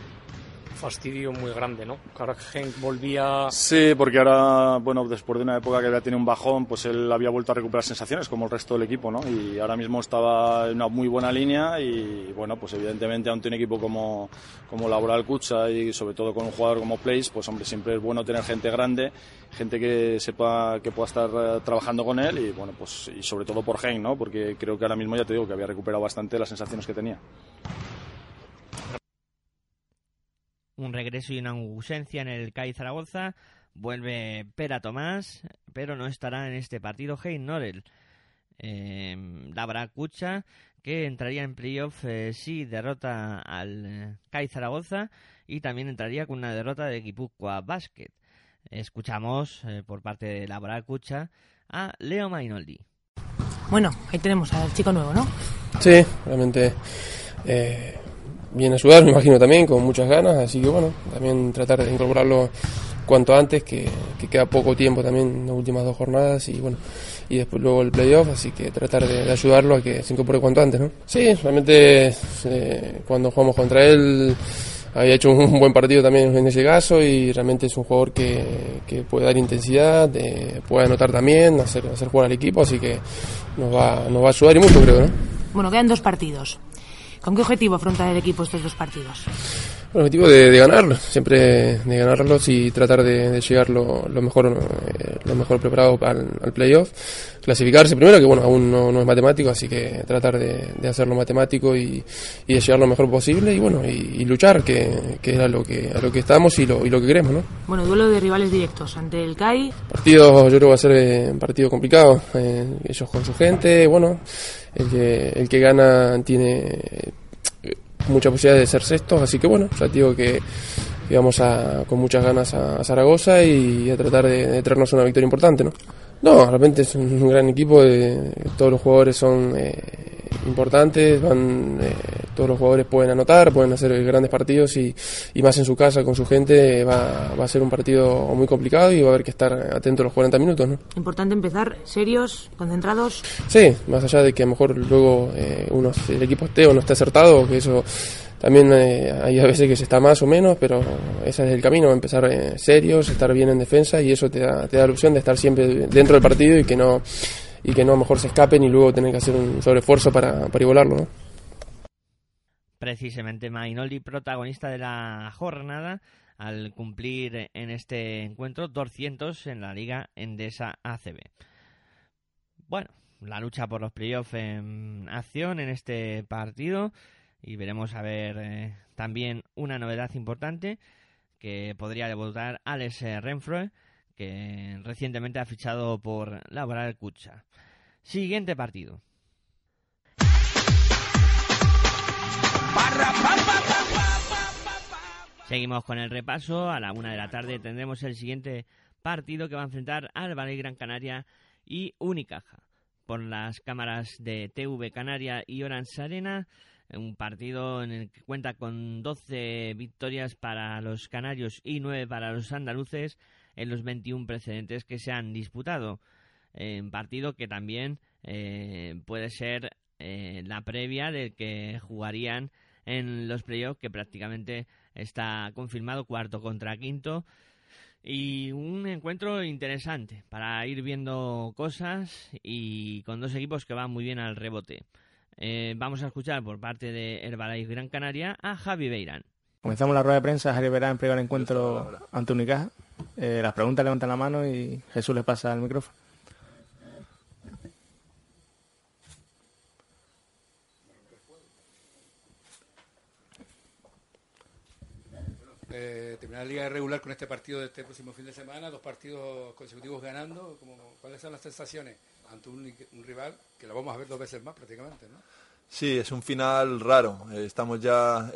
fastidio muy grande, ¿no? Ahora Henk volvía... Sí, porque ahora, bueno, después de una época que había tenido un bajón, pues él había vuelto a recuperar sensaciones, como el resto del equipo, ¿no? Y ahora mismo estaba en una muy buena línea y, bueno, pues evidentemente ante un equipo como, como Laboral Cucha y sobre todo con un jugador como Place, pues hombre, siempre es bueno tener gente grande, gente que sepa que pueda estar uh, trabajando con él y, bueno, pues y sobre todo por Henk, ¿no? Porque creo que ahora mismo ya te digo que había recuperado bastante las sensaciones que tenía. Un regreso y una ausencia en el CAI Zaragoza. Vuelve Pera Tomás, pero no estará en este partido Hein Norel. Eh, Labra Cucha, que entraría en playoff eh, si derrota al eh, CAI Zaragoza y también entraría con una derrota de Guipúzcoa Basket. Escuchamos eh, por parte de Labra Cucha a Leo Mainoldi. Bueno, ahí tenemos al chico nuevo, ¿no? Sí, realmente eh, viene a sudar, me imagino también, con muchas ganas, así que bueno, también tratar de incorporarlo cuanto antes, que, que queda poco tiempo también en las últimas dos jornadas y bueno, y después luego el playoff, así que tratar de, de ayudarlo a que se incorpore cuanto antes, ¿no? Sí, realmente eh, cuando jugamos contra él había hecho un buen partido también en ese caso y realmente es un jugador que, que puede dar intensidad, eh, puede anotar también, hacer, hacer jugar al equipo, así que nos va, nos va a ayudar y mucho creo, ¿no? Bueno, quedan dos partidos. ¿Con qué objetivo afronta el equipo estos dos partidos? El objetivo de, de ganar, siempre de ganarlos y tratar de, de llegar lo, lo mejor eh, lo mejor preparado al, al playoff. Clasificarse primero, que bueno, aún no, no es matemático, así que tratar de, de hacerlo matemático y, y de llegar lo mejor posible y bueno, y, y luchar, que, que era lo que, a lo que estamos y lo, y lo que queremos, ¿no? Bueno, duelo de rivales directos ante el CAI. Partido, yo creo que va a ser eh, un partido complicado. eh, ellos con su gente, bueno, el que, el que gana tiene eh, mucha posibilidad de ser sextos, así que bueno, ya te digo que, vamos a, con muchas ganas a, a Zaragoza y a tratar de, de traernos una victoria importante, ¿no? No, realmente es un gran equipo, eh, todos los jugadores son eh, importantes, van, eh, todos los jugadores pueden anotar, pueden hacer grandes partidos y, y más en su casa con su gente eh, va, va a ser un partido muy complicado y va a haber que estar atento los 40 minutos, ¿no? Importante empezar serios, concentrados. Sí, más allá de que a lo mejor luego eh, uno, el equipo esté o no esté acertado, que eso también eh, hay a veces que se está más o menos, pero ese es el camino, empezar eh, serios, estar bien en defensa y eso te da, te da la opción de estar siempre dentro del partido y que no y que no a lo mejor se escapen y luego tener que hacer un sobreesfuerzo para, para igualarlo, ¿no? Precisamente Mainoli, protagonista de la jornada, al cumplir en este encuentro 200 en la Liga Endesa ACB. Bueno, la lucha por los playoffs en acción en este partido y veremos a ver eh, también una novedad importante que podría debutar Alex eh, Renfroe que recientemente ha fichado por Laboral Cucha. Siguiente partido. Seguimos con el repaso. A la una de la tarde tendremos el siguiente partido que va a enfrentar al Valle Gran Canaria y Unicaja. Por las cámaras de TV Canaria y Orange Arena, un partido en el que cuenta con 12 victorias para los canarios y 9 para los andaluces en los 21 precedentes que se han disputado. En partido que también eh, puede ser eh, la previa del que jugarían en los playoffs, que prácticamente está confirmado cuarto contra quinto. Y un encuentro interesante para ir viendo cosas y con dos equipos que van muy bien al rebote. Eh, vamos a escuchar por parte de Herbalife Gran Canaria a Javi Beirán. Comenzamos la rueda de prensa, Javier Verán en primer encuentro ante Unicaja. Eh, las preguntas levantan la mano y Jesús les pasa el micrófono. Eh, terminar la liga regular con este partido de este próximo fin de semana, dos partidos consecutivos ganando. Como, ¿Cuáles son las sensaciones ante un, un rival que lo vamos a ver dos veces más prácticamente? ¿no? Sí, es un final raro. Eh, estamos ya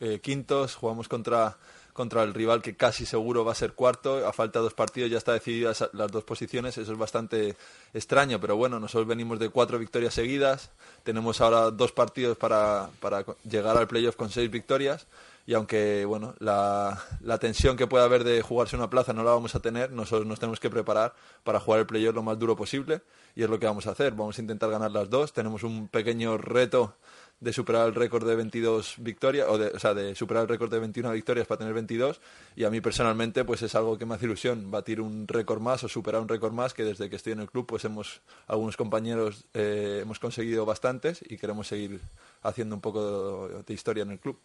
eh, quintos, jugamos contra, contra el rival que casi seguro va a ser cuarto. A falta de dos partidos ya está decididas las dos posiciones. Eso es bastante extraño, pero bueno, nosotros venimos de cuatro victorias seguidas. Tenemos ahora dos partidos para, para llegar al playoff con seis victorias y aunque bueno la, la, tensión que pueda haber de jugarse una plaza no la vamos a tener, nosotros nos tenemos que preparar para jugar el playoff lo más duro posible y es lo que vamos a hacer. Vamos a intentar ganar las dos. Tenemos un pequeño reto de superar el récord de 22 victorias, o, de, o sea, de superar el récord de 21 victorias para tener 22 y a mí personalmente pues es algo que me hace ilusión, batir un récord más o superar un récord más que desde que estoy en el club pues hemos, algunos compañeros eh, hemos conseguido bastantes y queremos seguir haciendo un poco de, de historia en el club.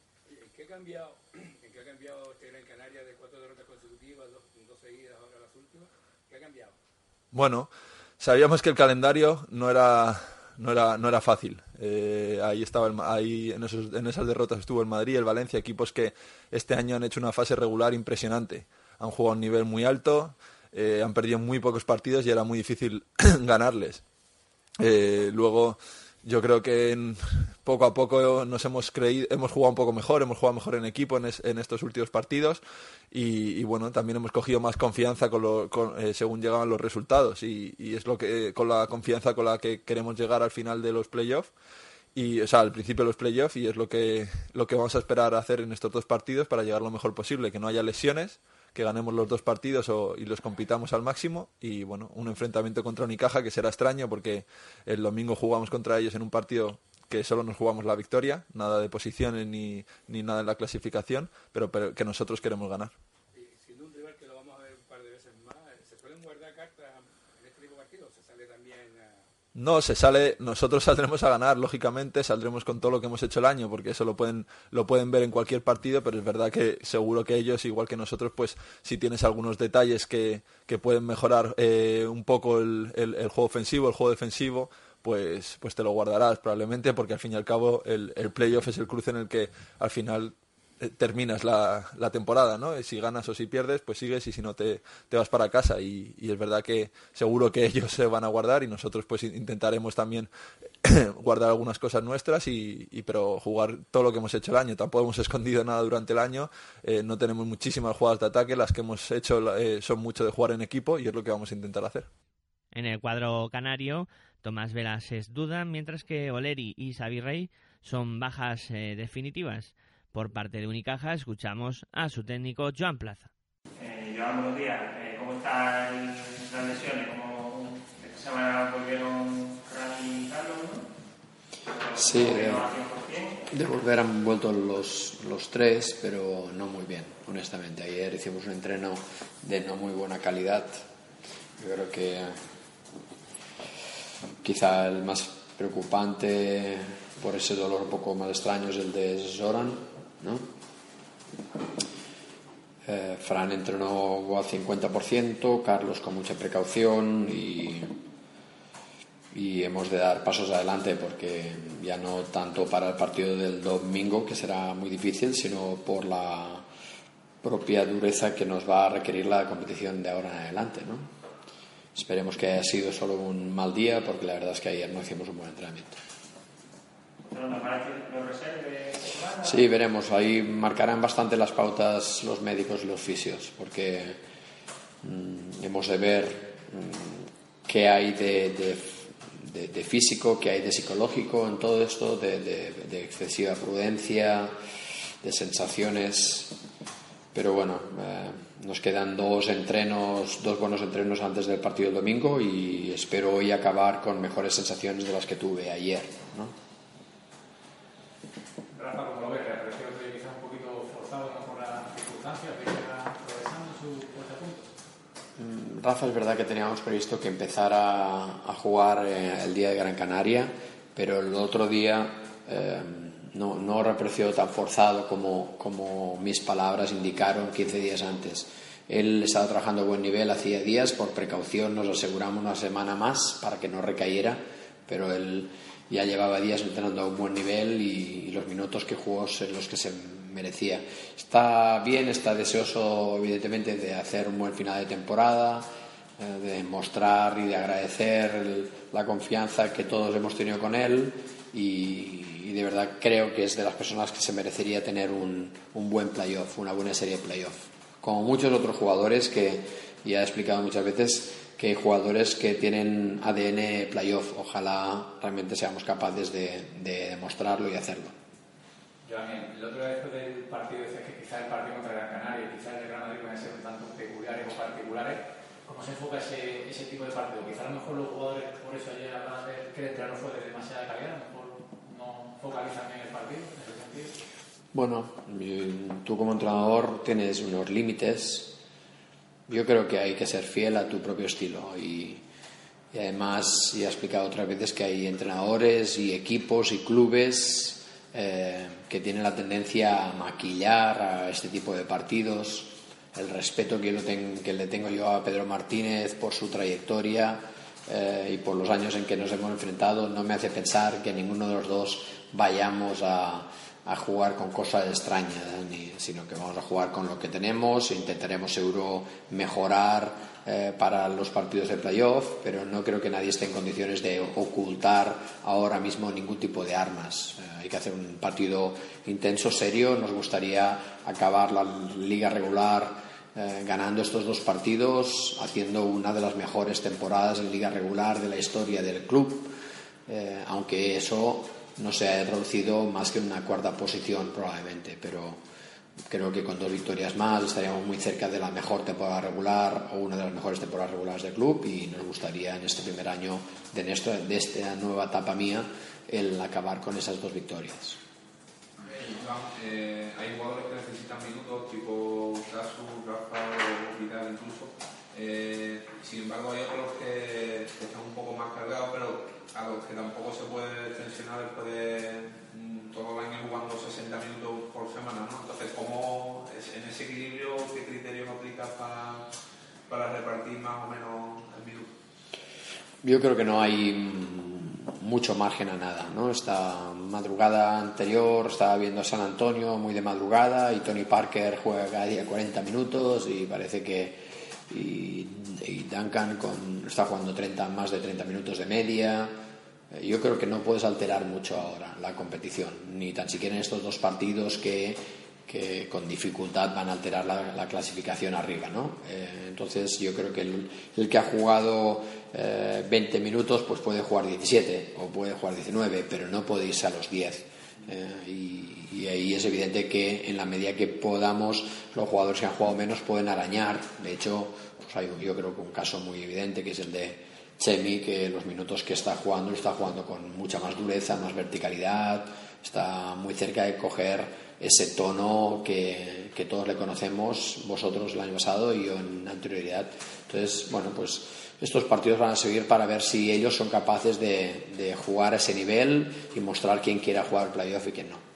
¿Qué ha cambiado, ¿En qué ha cambiado este Gran Canaria de cuatro derrotas consecutivas, dos, dos ahora las últimas? ¿Qué ha cambiado? Bueno, sabíamos que el calendario no era no era no era fácil. Eh, ahí estaba el, ahí en esas derrotas estuvo el Madrid, el Valencia, equipos que este año han hecho una fase regular impresionante. Han jugado a un nivel muy alto, eh, han perdido muy pocos partidos y era muy difícil ganarles. Eh, luego yo creo que poco a poco nos hemos creído, hemos jugado un poco mejor, hemos jugado mejor en equipo en, es, en estos últimos partidos y, y, bueno, también hemos cogido más confianza con lo, con, eh, según llegaban los resultados y, y, es lo que con la confianza con la que queremos llegar al final de los playoffs y o sea al principio de los playoffs y es lo que lo que vamos a esperar hacer en estos dos partidos para llegar lo mejor posible, que no haya lesiones que ganemos los dos partidos o, y los compitamos al máximo. Y bueno, un enfrentamiento contra Unicaja que será extraño porque el domingo jugamos contra ellos en un partido que solo nos jugamos la victoria, nada de posiciones ni, ni nada en la clasificación, pero, pero que nosotros queremos ganar. Siendo un rival que lo vamos a ver un par de veces más, ¿se suelen guardar cartas en este tipo de partidos? ¿Se sale también a... No, se sale, nosotros saldremos a ganar, lógicamente, saldremos con todo lo que hemos hecho el año, porque eso lo pueden, lo pueden ver en cualquier partido, pero es verdad que seguro que ellos, igual que nosotros, pues si tienes algunos detalles que, que pueden mejorar eh, un poco el, el, el juego ofensivo, el juego defensivo, pues, pues te lo guardarás probablemente, porque al fin y al cabo el, el playoff es el cruce en el que al final terminas la, la, temporada, ¿no? Si ganas o si pierdes, pues sigues y si no te, te vas para casa. Y, es verdad que seguro que ellos se van a guardar y nosotros pues intentaremos también guardar algunas cosas nuestras y, y, pero jugar todo lo que hemos hecho el año. Tampoco hemos escondido nada durante el año, eh, no tenemos muchísimas jugadas de ataque, las que hemos hecho eh, son mucho de jugar en equipo y es lo que vamos a intentar hacer. En el cuadro canario, Tomás Velas es duda, mientras que Oleri y Xavi Rey son bajas eh, definitivas. Por parte de Unicaja, escuchamos a su técnico Joan Plaza. Eh, Joan, buenos días. Eh, ¿Cómo están las lesiones? ¿Cómo esta semana volvieron Fran y Carlos? ¿no? Sí, de, de, volver han vuelto los, los tres, pero no muy bien, honestamente. Ayer hicimos un entreno de no muy buena calidad. Yo creo que quizá el más preocupante por ese dolor un poco más extraño es el de Zoran, ¿no? Eh, Fran entrenó al 50%, Carlos con mucha precaución y, y hemos de dar pasos adelante porque ya no tanto para el partido del domingo, que será muy difícil, sino por la propia dureza que nos va a requerir la competición de ahora en adelante, ¿no? Esperemos que haya sido solo un mal día porque la verdad es que ayer no hicimos un buen entrenamiento. Sí, veremos. Ahí marcarán bastante las pautas los médicos y los fisios porque mmm, hemos de ver mmm, qué hay de, físico, qué hay de psicológico en todo esto, de, excesiva prudencia, de sensaciones. Pero bueno. Eh, nos quedan dos entrenos, dos buenos entrenos antes del partido del domingo y espero hoy acabar con mejores sensaciones de las que tuve ayer. ¿no? Rafa, como lo ves, ¿te que quizás un poquito forzado ¿no? por las circunstancias de ir progresando su a punto? Rafa, es verdad que teníamos previsto que empezara a jugar eh, el día de Gran Canaria, pero el otro día eh, no, no reapareció tan forzado como, como mis palabras indicaron 15 días antes. Él estaba trabajando a buen nivel hacía días, por precaución nos aseguramos una semana más para que no recayera, pero él ya llevaba días entrenando a un buen nivel y, los minutos que jugó son los que se merecía. Está bien, está deseoso evidentemente de hacer un buen final de temporada, eh, de mostrar y de agradecer la confianza que todos hemos tenido con él y, y, de verdad creo que es de las personas que se merecería tener un, un buen playoff, una buena serie de playoff. Como muchos otros jugadores que ya he explicado muchas veces que jugadores que tienen ADN playoff. Ojalá realmente seamos capaces de, de demostrarlo y hacerlo. Joan, el otro día después del partido decías que quizá el partido contra Gran Canaria y quizá el de Gran Madrid van a ser un tanto peculiares o particulares. ¿Cómo se enfoca ese, ese tipo de partido? Quizá a lo mejor los jugadores, por eso ayer hablaban de que el entreno fue de demasiada calidad, a lo mejor no focalizan en el partido, en ese sentido. Bueno, tú como entrenador tienes unos límites. Yo creo que hay que ser fiel a tu propio estilo y, además, ya he explicado otras veces que hay entrenadores y equipos y clubes eh, que tienen la tendencia a maquillar a este tipo de partidos. El respeto que, ten, que le tengo yo a Pedro Martínez por su trayectoria eh, y por los años en que nos hemos enfrentado no me hace pensar que ninguno de los dos vayamos a, a jugar con cosas extrañas, sino que vamos a jugar con lo que tenemos, intentaremos seguro mejorar eh, para los partidos de playoff, pero no creo que nadie esté en condiciones de ocultar ahora mismo ningún tipo de armas. Eh, hay que hacer un partido intenso, serio. Nos gustaría acabar la liga regular eh, ganando estos dos partidos, haciendo una de las mejores temporadas en liga regular de la historia del club, eh, aunque eso no se ha reducido más que una cuarta posición probablemente, pero creo que con dos victorias más estaríamos muy cerca de la mejor temporada regular o una de las mejores temporadas regulares del club y nos gustaría en este primer año de, nuestra, de esta nueva etapa mía el acabar con esas dos victorias. Eh, hay jugadores que necesitan minutos, tipo Casu, Rafa o Vidal incluso. Eh, sin embargo, hay otros que, están un poco más cargados, pero a los que tampoco se puede tensionar después de mm, todo el año jugando 60 minutos por semana. ¿no? Entonces, ¿cómo en ese equilibrio, qué criterios aplicas para, para repartir más o menos el minuto? Yo creo que no hay mucho margen a nada, ¿no? Esta madrugada anterior estaba viendo San Antonio muy de madrugada y Tony Parker juega cada día 40 minutos y parece que y, Duncan con, está jugando 30, más de 30 minutos de media. Eh, yo creo que no puedes alterar mucho ahora la competición, ni tan siquiera en estos dos partidos que, que con dificultad van a alterar la, clasificación arriba. ¿no? Eh, entonces yo creo que el, el que ha jugado 20 eh, minutos pues puede jugar 17 o puede jugar 19, pero no puede irse a los 10. y, y, ahí es evidente que en la medida que podamos, los jugadores que han jugado menos pueden arañar. De hecho, pues hay yo creo que un caso muy evidente que es el de Chemi, que los minutos que está jugando lo está jugando con mucha más dureza, más verticalidad, está muy cerca de coger ese tono que, que todos le conocemos, vosotros el año pasado y yo en anterioridad. Entonces, bueno, pues estos partidos van a servir para ver si ellos son capaces de, de jugar a ese nivel y mostrar quién quiera jugar playoff y quién no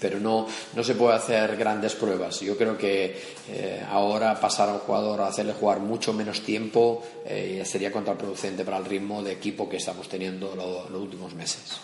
pero no, no se puede hacer grandes pruebas. Yo creo que eh, ahora pasar a un jugador a hacerle jugar mucho menos tiempo eh, sería contraproducente para el ritmo de equipo que estamos teniendo los últimos meses.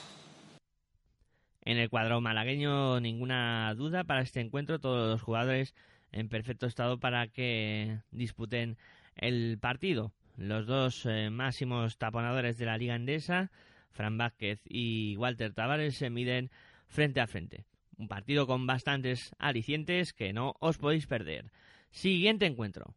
En el cuadro malagueño, ninguna duda para este encuentro, todos los jugadores en perfecto estado para que disputen el partido. Los dos eh, máximos taponadores de la Liga Endesa, Fran Vázquez y Walter Tavares, se miden frente a frente. Un partido con bastantes alicientes que no os podéis perder. Siguiente encuentro.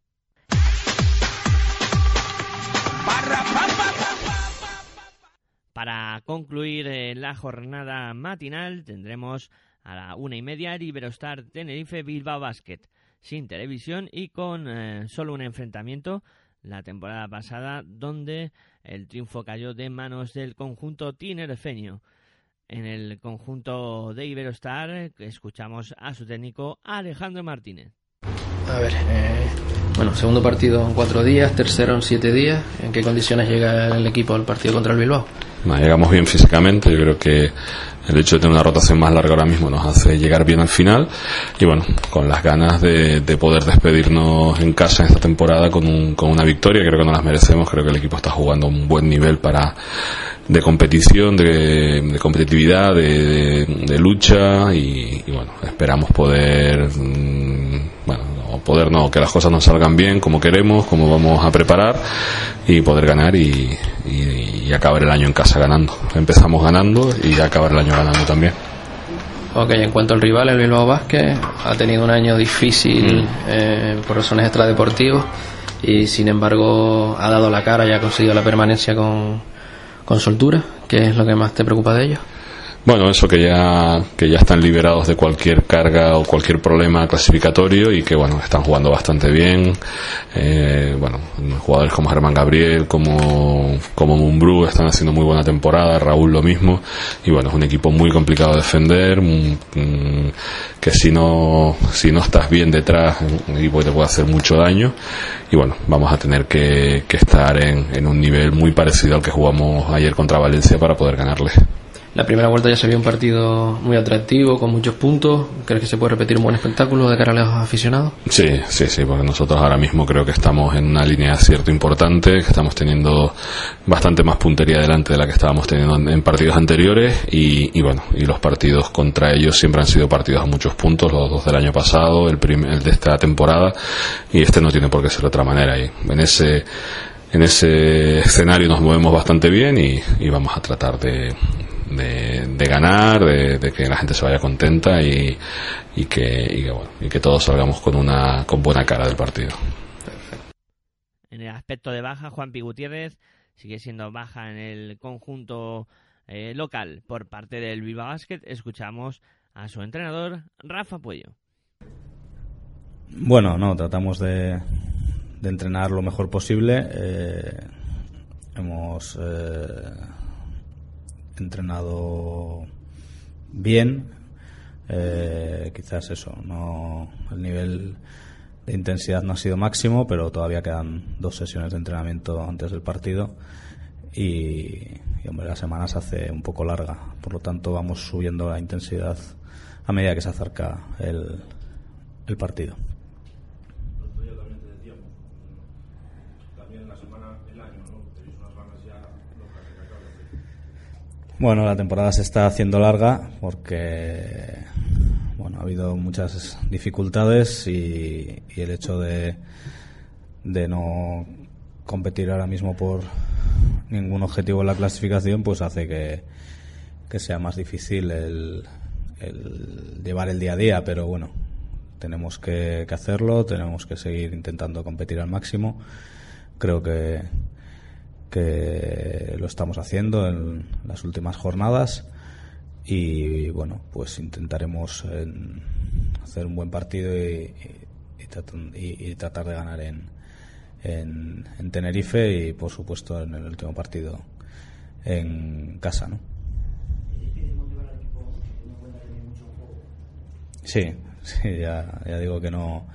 Para concluir eh, la jornada matinal tendremos a la una y media el Iberostar Tenerife Bilbao Basket sin televisión y con eh, solo un enfrentamiento la temporada pasada donde el triunfo cayó de manos del conjunto tinerfeño. En el conjunto de Iberostar escuchamos a su técnico Alejandro Martínez. A ver, eh, bueno, segundo partido en cuatro días, tercero en siete días. ¿En qué condiciones llega el equipo al partido contra el Bilbao? llegamos bien físicamente, yo creo que el hecho de tener una rotación más larga ahora mismo nos hace llegar bien al final y bueno, con las ganas de, poder despedirnos en casa en esta temporada con, un, con una victoria, creo que nos las merecemos, creo que el equipo está jugando a un buen nivel para de competición, de, competitividad, de, lucha y, bueno, esperamos poder, mm, bueno, poder no, que las cosas nos salgan bien como queremos, como vamos a preparar y poder ganar y, y, acabar el año en casa ganando. Empezamos ganando y acabar el año ganando también. Ok, en cuanto al rival, el Bilbao Vázquez ha tenido un año difícil mm. eh, por razones extradeportivas y sin embargo ha dado la cara y ha conseguido la permanencia con, con soltura, ¿qué es lo que más te preocupa de ellos? Bueno, eso que ya, que ya están liberados de cualquier carga o cualquier problema clasificatorio y que bueno, están jugando bastante bien. Eh, bueno, jugadores como Germán Gabriel, como, como Mumbrú están haciendo muy buena temporada, Raúl lo mismo. Y bueno, es un equipo muy complicado de defender, que si no, si no estás bien detrás, un equipo que te puede hacer mucho daño. Y bueno, vamos a tener que, que estar en, en un nivel muy parecido al que jugamos ayer contra Valencia para poder ganarles. La primera vuelta ya se vio un partido muy atractivo, con muchos puntos. ¿Crees que se puede repetir un buen espectáculo de cara a los aficionados? Sí, sí, sí, porque nosotros ahora mismo creo que estamos en una línea de acierto importante, que estamos teniendo bastante más puntería delante de la que estábamos teniendo en partidos anteriores y, bueno, y los partidos contra ellos siempre han sido partidos a muchos puntos, los dos del año pasado, el, el de esta temporada y este no tiene por qué ser de otra manera. Y en ese en ese escenario nos movemos bastante bien y vamos a tratar de, de, ganar, de, que la gente se vaya contenta y, y que, bueno, y que todos salgamos con una con buena cara del partido. En el aspecto de baja, Juan Pi Gutiérrez sigue siendo baja en el conjunto eh, local por parte del Viva Basket. Escuchamos a su entrenador, Rafa Puello. Bueno, no, tratamos de, de entrenar lo mejor posible. Eh, hemos eh, entrenado bien. Eh, quizás eso, no el nivel de intensidad no ha sido máximo, pero todavía quedan dos sesiones de entrenamiento antes del partido y, hombre, la semana se hace un poco larga, por lo tanto vamos subiendo la intensidad a medida que se acerca el, el partido. Bueno, la temporada se está haciendo larga porque bueno, ha habido muchas dificultades y, el hecho de, de no competir ahora mismo por ningún objetivo en la clasificación pues hace que, que sea más difícil el, llevar el día a día, pero bueno, tenemos que hacerlo, tenemos que seguir intentando competir al máximo. Creo que, que lo estamos haciendo en las últimas jornadas y bueno pues intentaremos hacer un buen partido y, y, tratar de ganar en, en, Tenerife y por supuesto en el último partido en casa ¿no? sí, sí ya, ya digo que no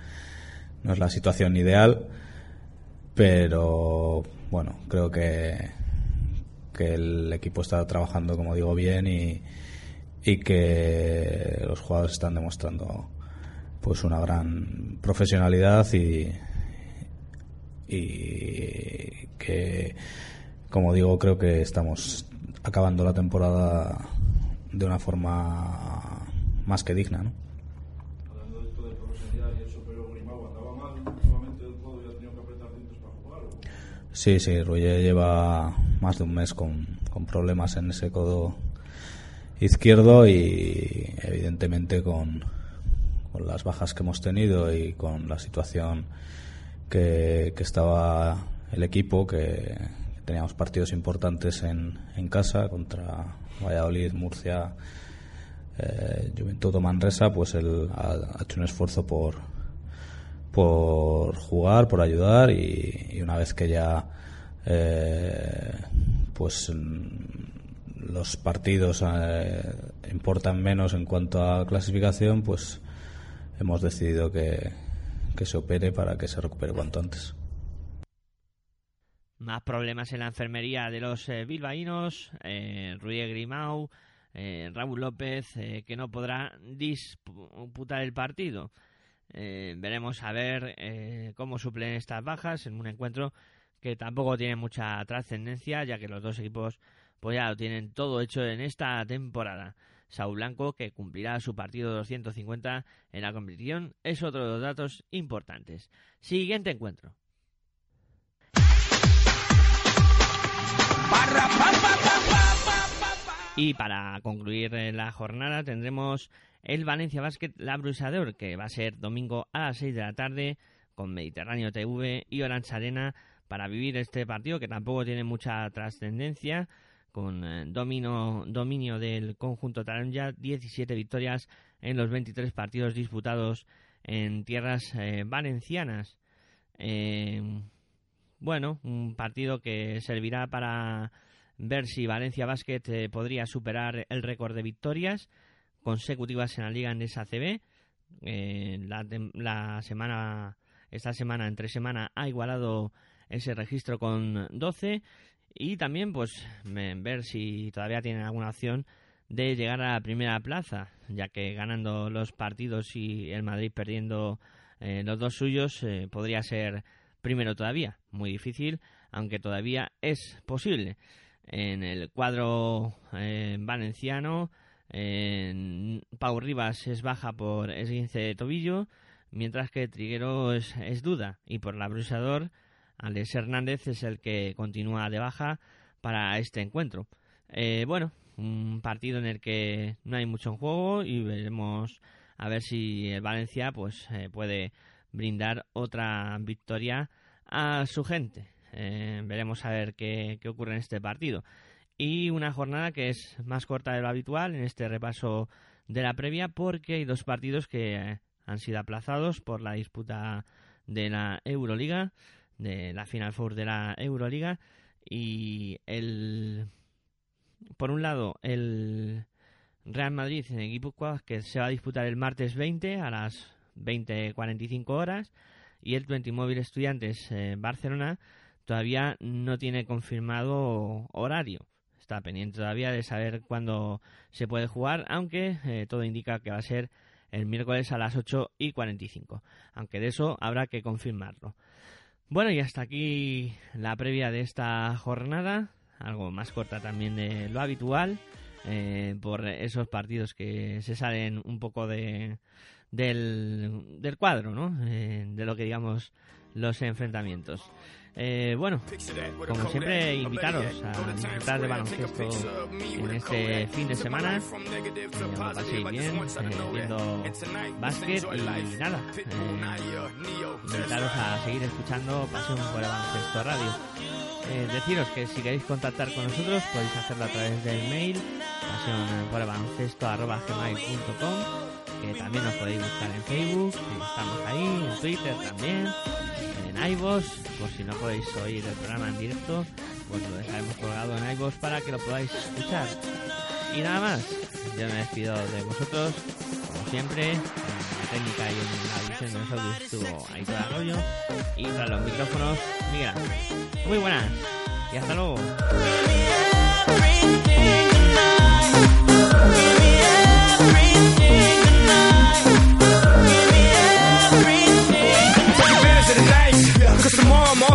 no es la situación ideal pero bueno, creo que, que el equipo está trabajando, como digo, bien y, y que los jugadores están demostrando pues una gran profesionalidad y, y que, como digo, creo que estamos acabando la temporada de una forma más que digna, ¿no? Sí, sí, Ruye lleva más de un mes con, con problemas en ese codo izquierdo y evidentemente con, con, las bajas que hemos tenido y con la situación que, que estaba el equipo, que, teníamos partidos importantes en, en casa contra Valladolid, Murcia, eh, Juventud o Manresa, pues él ha hecho un esfuerzo por, por jugar, por ayudar y, una vez que ya eh, pues los partidos eh, importan menos en cuanto a clasificación, pues hemos decidido que, se opere para que se recupere cuanto antes. Más problemas en la enfermería de los eh, bilbaínos, eh, Grimau, eh, Raúl López, que no podrá disputar el partido. Eh, veremos a ver eh, cómo suplen estas bajas en un encuentro que tampoco tiene mucha trascendencia, ya que los dos equipos pues ya lo tienen todo hecho en esta temporada. Saúl Blanco, que cumplirá su partido 250 en la competición, es otro de los datos importantes. Siguiente encuentro. Y para concluir la jornada tendremos el Valencia Basket La Brusador, que va a ser domingo a las 6 de la tarde con Mediterráneo TV y Orange Arena para vivir este partido que tampoco tiene mucha trascendencia con eh, dominio del conjunto Taranja, 17 victorias en los 23 partidos disputados en tierras eh, valencianas. Eh, bueno, un partido que servirá para ver si Valencia Basket podría superar el récord de victorias consecutivas en la Liga Endesa CB. Eh, la, semana, esta semana, entre semana, ha igualado ese registro con 12 y también pues ver si todavía tienen alguna opción de llegar a la primera plaza, ya que ganando los partidos y el Madrid perdiendo eh, los dos suyos eh, podría ser primero todavía, muy difícil, aunque todavía es posible. En el cuadro valenciano Pau Rivas es baja por esguince de tobillo, mientras que Triguero es, duda. Y por la brusador, Alex Hernández es el que continúa de baja para este encuentro. Eh, bueno, un partido en el que no hay mucho en juego y veremos a ver si el Valencia pues eh, puede brindar otra victoria a su gente. Eh, veremos a ver qué, qué ocurre en este partido y una jornada que es más corta de lo habitual en este repaso de la previa porque hay dos partidos que han sido aplazados por la disputa de la Euroliga, de la Final Four de la Euroliga y el por un lado el Real Madrid en equipo que se va a disputar el martes 20 a las 20:45 horas y el 20 Móvil Estudiantes Barcelona todavía no tiene confirmado horario. Está pendiente todavía de saber cuándo se puede jugar, aunque eh, todo indica que va a ser el miércoles a las 8 y 45. Aunque de eso habrá que confirmarlo. Bueno, y hasta aquí la previa de esta jornada, algo más corta también de lo habitual, eh, por esos partidos que se salen un poco de, del, cuadro, ¿no? Eh, de lo que digamos los enfrentamientos. Eh, bueno, como siempre, invitaros a disfrutar de baloncesto en este fin de semana. Eh, lo paséis bien eh, viendo básquet y nada. Eh, invitaros a seguir escuchando Pasión por el Baloncesto Radio. Eh, deciros que si queréis contactar con nosotros podéis hacerlo a través del mail pasionporbaloncesto.com también nos podéis buscar en Facebook, estamos ahí, en Twitter también, en iVoox, por si no podéis oír el programa en directo, pues lo dejaremos colgado en iVoox para que lo podáis escuchar. Y nada más, yo me despido de vosotros, como siempre, en la técnica y en la edición de los audios estuvo ahí todo Arroyo, y tras los micrófonos, Miguel. Muy buenas, y hasta luego.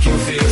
que fez.